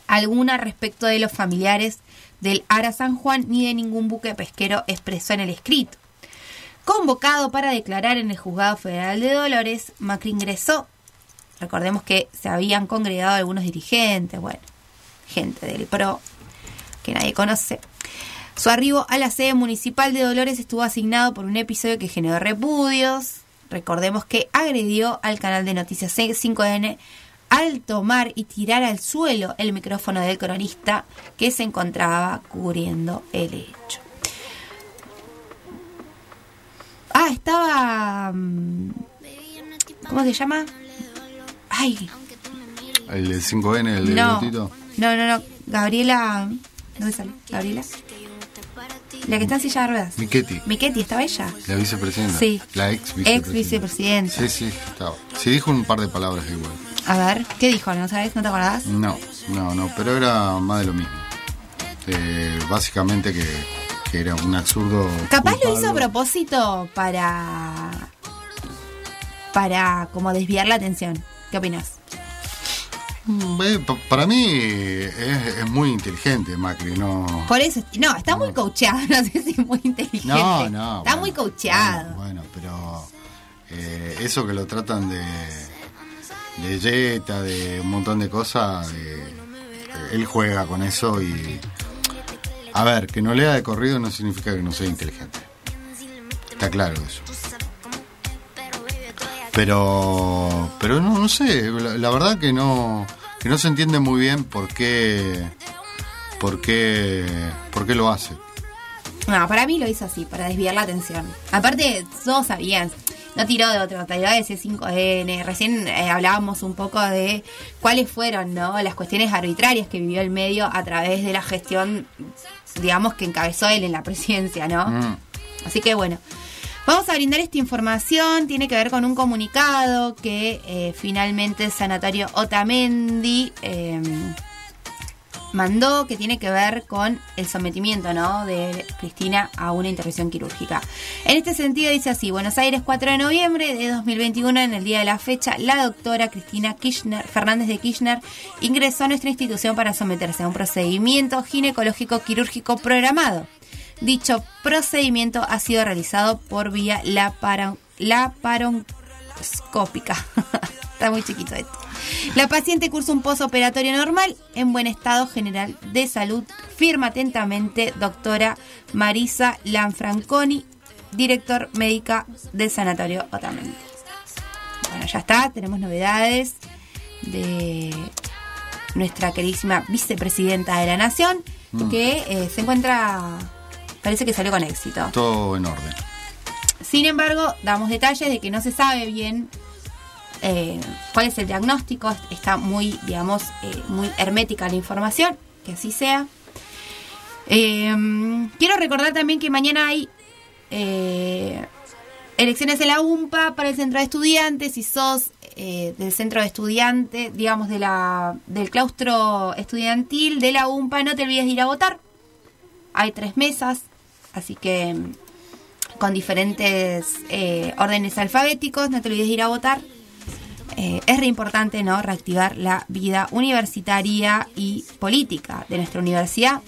alguna respecto de los familiares del Ara San Juan ni de ningún buque pesquero expresó en el escrito. Convocado para declarar en el Juzgado Federal de Dolores, Macri ingresó. Recordemos que se habían congregado algunos dirigentes, bueno. gente del PRO, que nadie conoce. Su arribo a la sede municipal de Dolores estuvo asignado por un episodio que generó repudios. Recordemos que agredió al canal de noticias 5N al tomar y tirar al suelo el micrófono del cronista que se encontraba cubriendo el hecho. Ah, estaba... mm, ¿Cómo se llama? Ay, El del 5N, el de no. Lutito. No, no, no. Gabriela... ¿Dónde sale? Gabriela. La que está en silla de ruedas. Miquetti, Miquetti, ¿estaba ella? la vicepresidenta. Sí. La ex vicepresidenta. Ex vicepresidenta. Sí, sí, estaba. Sí, dijo un par de palabras igual. A ver, ¿qué dijo? ¿No sabes? ¿No te acordás? No, no, no, pero era más de lo mismo. Eh, básicamente que, que era un absurdo. Capaz lo hizo a propósito para. para como desviar la atención. ¿Qué opinas? Eh, pa- Para mí es, es muy inteligente Macri, no. Por eso, no, está muy coacheado, <laughs> no sé si es muy inteligente. No, no, Está bueno, muy coacheado. Bueno, pero eh, eso que lo tratan de de yeta, de un montón de cosas, eh, él juega con eso y a ver, que no lea de corrido no significa que no sea inteligente. Está claro eso. Pero pero no no sé, la, la verdad que no que no se entiende muy bien por qué por qué por qué lo hace. No, para mí lo hizo así, para desviar la atención. Aparte, todos sabían, no tiró de otro, tiró de C5N. Recién eh, hablábamos un poco de cuáles fueron ¿no? las cuestiones arbitrarias que vivió el medio a través de la gestión, digamos, que encabezó él en la presidencia, ¿no? Mm. Así que bueno, vamos a brindar esta información. Tiene que ver con un comunicado que eh, finalmente Sanatorio Otamendi eh, mandó, que tiene que ver con el sometimiento ¿no? de Cristina a una intervención quirúrgica. En este sentido dice así, Buenos Aires 4 de noviembre de 2021, en el día de la fecha, la doctora Cristina Kirchner, Fernández de Kirchner ingresó a nuestra institución para someterse a un procedimiento ginecológico quirúrgico programado. Dicho procedimiento ha sido realizado por vía la, para, la paroscópica. <laughs> Está muy chiquito esto. La paciente cursa un posoperatorio normal en buen estado general de salud. Firma atentamente doctora Marisa Lanfranconi, director médica del Sanatorio Otamendi. Bueno, ya está, tenemos novedades de nuestra queridísima vicepresidenta de la Nación, Mm. que eh, se encuentra, parece que salió con éxito. Todo en orden. Sin embargo, damos detalles de que no se sabe bien eh, cuál es el diagnóstico. Está muy, digamos, eh, muy hermética la información, que así sea. Eh, quiero recordar también que mañana hay eh, elecciones en la UMPA para el centro de estudiantes. Si sos eh, del centro de estudiantes, digamos, de la, del claustro estudiantil de la UMPA, no te olvides de ir a votar. Hay tres mesas, así que mm, con diferentes eh, órdenes alfabéticos, no te olvides de ir a votar. Eh, es re importante ¿no? reactivar la vida universitaria y política de nuestra universidad.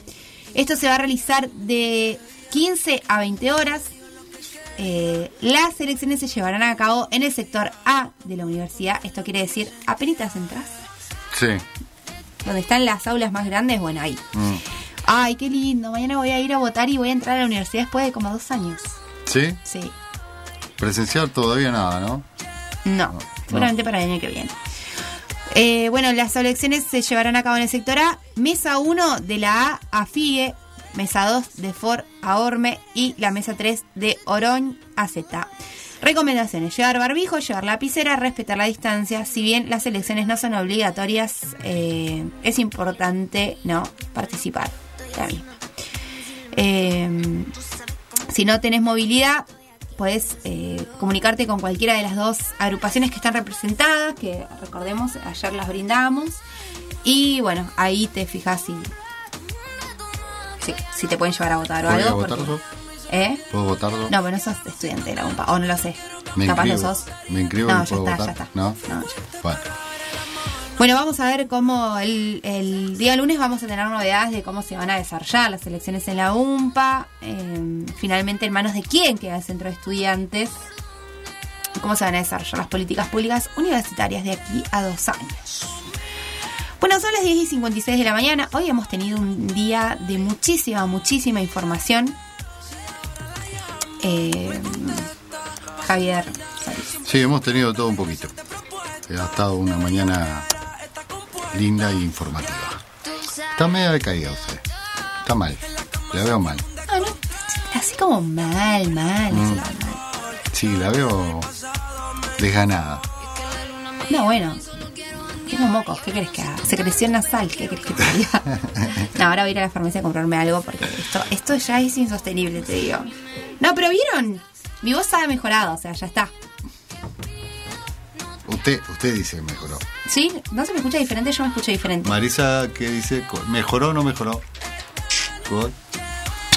Esto se va a realizar de 15 a 20 horas. Eh, las elecciones se llevarán a cabo en el sector A de la universidad. Esto quiere decir, apenas entras, Sí. donde están las aulas más grandes, bueno, ahí. Mm. Ay, qué lindo. Mañana voy a ir a votar y voy a entrar a la universidad después de como dos años. ¿Sí? Sí. Presenciar todavía nada, ¿no? No, seguramente para el año que viene. Eh, bueno, las elecciones se llevarán a cabo en el sector A. Mesa 1 de la A a Figue. Mesa 2 de For a Orme. Y la mesa 3 de Oroñ a Z. Recomendaciones: llevar barbijo, llevar lapicera, respetar la distancia. Si bien las elecciones no son obligatorias, eh, es importante no participar. La misma. Eh, si no tenés movilidad, puedes eh, comunicarte con cualquiera de las dos agrupaciones que están representadas, que recordemos, ayer las brindamos. Y bueno, ahí te fijas si, si, si te pueden llevar a votar o ¿Puedo ir a algo. votar porque-? ¿Eh? ¿Puedo votar yo? No, pero no sos estudiante de la UMPA, o no lo sé. Me Capaz inscribo. lo sos. Me inscribo No, y puedo está, votar. ya está. ¿No? No, ya Bueno. Bueno, vamos a ver cómo el, día lunes vamos a tener novedades de cómo se van a desarrollar las elecciones en la UMPA. eh, finalmente, en manos de quién queda el centro de estudiantes. cómo se van a desarrollar las políticas públicas universitarias de aquí a dos años. Bueno, son las 10 y 56 de la mañana. Hoy hemos tenido un día de muchísima, muchísima información. Eh, Javier. Sí, hemos tenido todo un poquito. Ha estado una mañana linda e informativa. Está medio decaída usted. Está mal. La veo mal. Ah, no, así como mal, mal. Mm. mal. Sí, la veo desganada. No, bueno. Tengo mocos, ¿qué crees que haga? Secreción nasal, ¿qué crees que te diga? <laughs> No, ahora voy a ir a la farmacia a comprarme algo porque esto, esto ya es insostenible, te digo. No, pero vieron, mi voz ha mejorado, o sea, ya está. Usted, usted dice mejoró. ¿Sí? ¿No se me escucha diferente? Yo me escucho diferente. Marisa, ¿qué dice? ¿Mejoró o no mejoró? ¿Vos?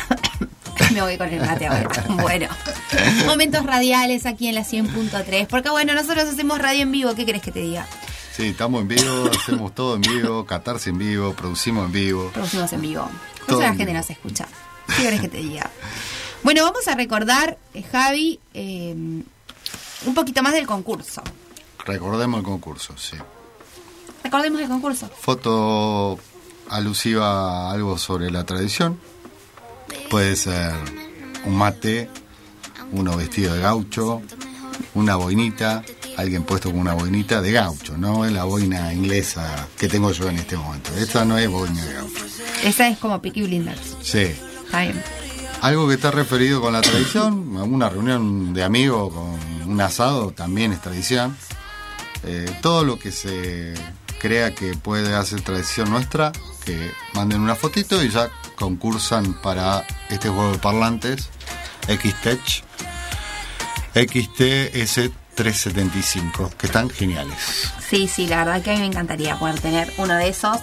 <coughs> Me voy con el mate ahora. <laughs> Bueno, momentos radiales aquí en la 100.3. Porque bueno, nosotros hacemos radio en vivo, ¿qué crees que te diga? Sí, estamos en vivo, hacemos todo en vivo, catarse en vivo, producimos en vivo. Producimos en vivo. Eso la en gente nos escucha. ¿Qué querés que te diga? Bueno, vamos a recordar, eh, Javi, eh, un poquito más del concurso. Recordemos el concurso, sí. Recordemos el concurso. Foto alusiva a algo sobre la tradición. Puede ser un mate, uno vestido de gaucho, una boinita, alguien puesto con una boinita de gaucho, no es la boina inglesa que tengo yo en este momento. Esta no es boina de gaucho. Esa es como Peaky Blinders. Sí. Está bien. Algo que está referido con la tradición, una reunión de amigos con un asado también es tradición. Eh, todo lo que se crea que puede hacer tradición nuestra, que manden una fotito y ya concursan para este juego de parlantes XTech XTS375, que están geniales. Sí, sí, la verdad que a mí me encantaría poder tener uno de esos.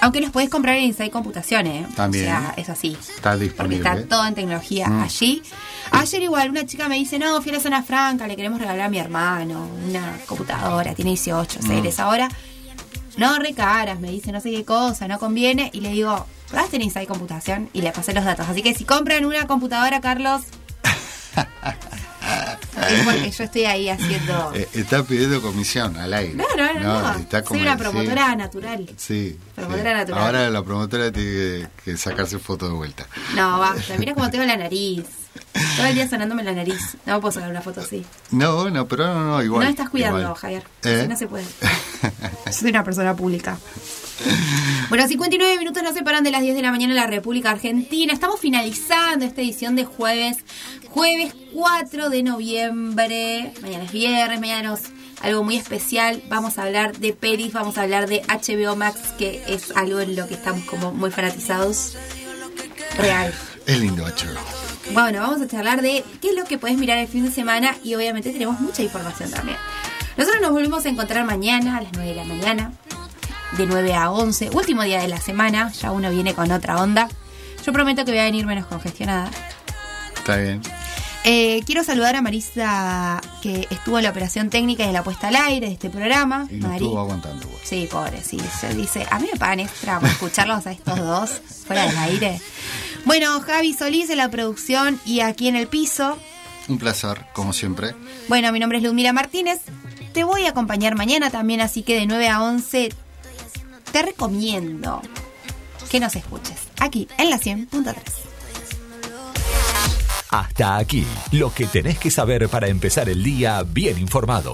Aunque los podés comprar en Inside Computaciones. ¿eh? También. O sea, es así. Está Porque disponible. está todo en tecnología Mm. allí. Ayer igual una chica me dice, no, fui a la zona franca, le queremos regalar a mi hermano una computadora, tiene 18 Mm. seres ahora. No, re caras, me dice, no sé qué cosa, no conviene. Y le digo, ¿probaste en Inside Computación? Y le pasé los datos. Así que si compran una computadora, Carlos, porque <laughs> <laughs> yo estoy ahí haciendo... Eh, está pidiendo comisión al aire. No, no, no, no. está Soy como- una sí. promotora natural. Sí. Promotora sí. natural. Ahora la promotora tiene que, que sacarse foto de vuelta. No, basta, mira cómo tengo la nariz. Todo el día sonándome la nariz. No puedo sacar una foto así. No, bueno, pero no, no, igual. no estás cuidando, igual. Javier. ¿Eh? No se puede. Yo soy una persona pública. <laughs> Bueno, 59 minutos nos separan de las 10 de la mañana en la República Argentina. Estamos finalizando esta edición de jueves. Jueves 4 de noviembre. Mañana es viernes, mañana es algo muy especial. Vamos a hablar de pelis, vamos a hablar de HBO Max, que es algo en lo que estamos como muy fanatizados. Real. Es lindo, hecho. Bueno, vamos a charlar de qué es lo que puedes mirar el fin de semana y obviamente tenemos mucha información también. Nosotros nos volvemos a encontrar mañana a las 9 de la mañana, de 9 a 11, último día de la semana, ya uno viene con otra onda. Yo prometo que voy a venir menos congestionada. Está bien. Eh, quiero saludar a Marisa, que estuvo en la operación técnica y en la puesta al aire de este programa. Y no Mari. estuvo aguantando. güey. Sí, pobre, sí. Se dice, a mí me pagan extra por escucharlos a estos dos fuera del aire. Bueno, Javi Solís en la producción y aquí en el piso. Un placer, como siempre. Bueno, mi nombre es Ludmila Martínez. Te voy a acompañar mañana también, así que de 9 a 11 te recomiendo que nos escuches aquí en la 100.3. Hasta aquí, lo que tenés que saber para empezar el día bien informado.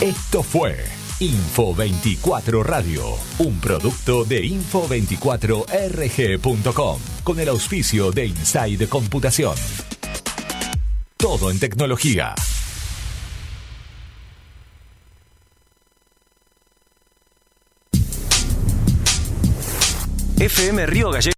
Esto fue Info 24 Radio, un producto de info24rg.com, con el auspicio de Inside Computación. Todo en tecnología. FM Río Gallegos.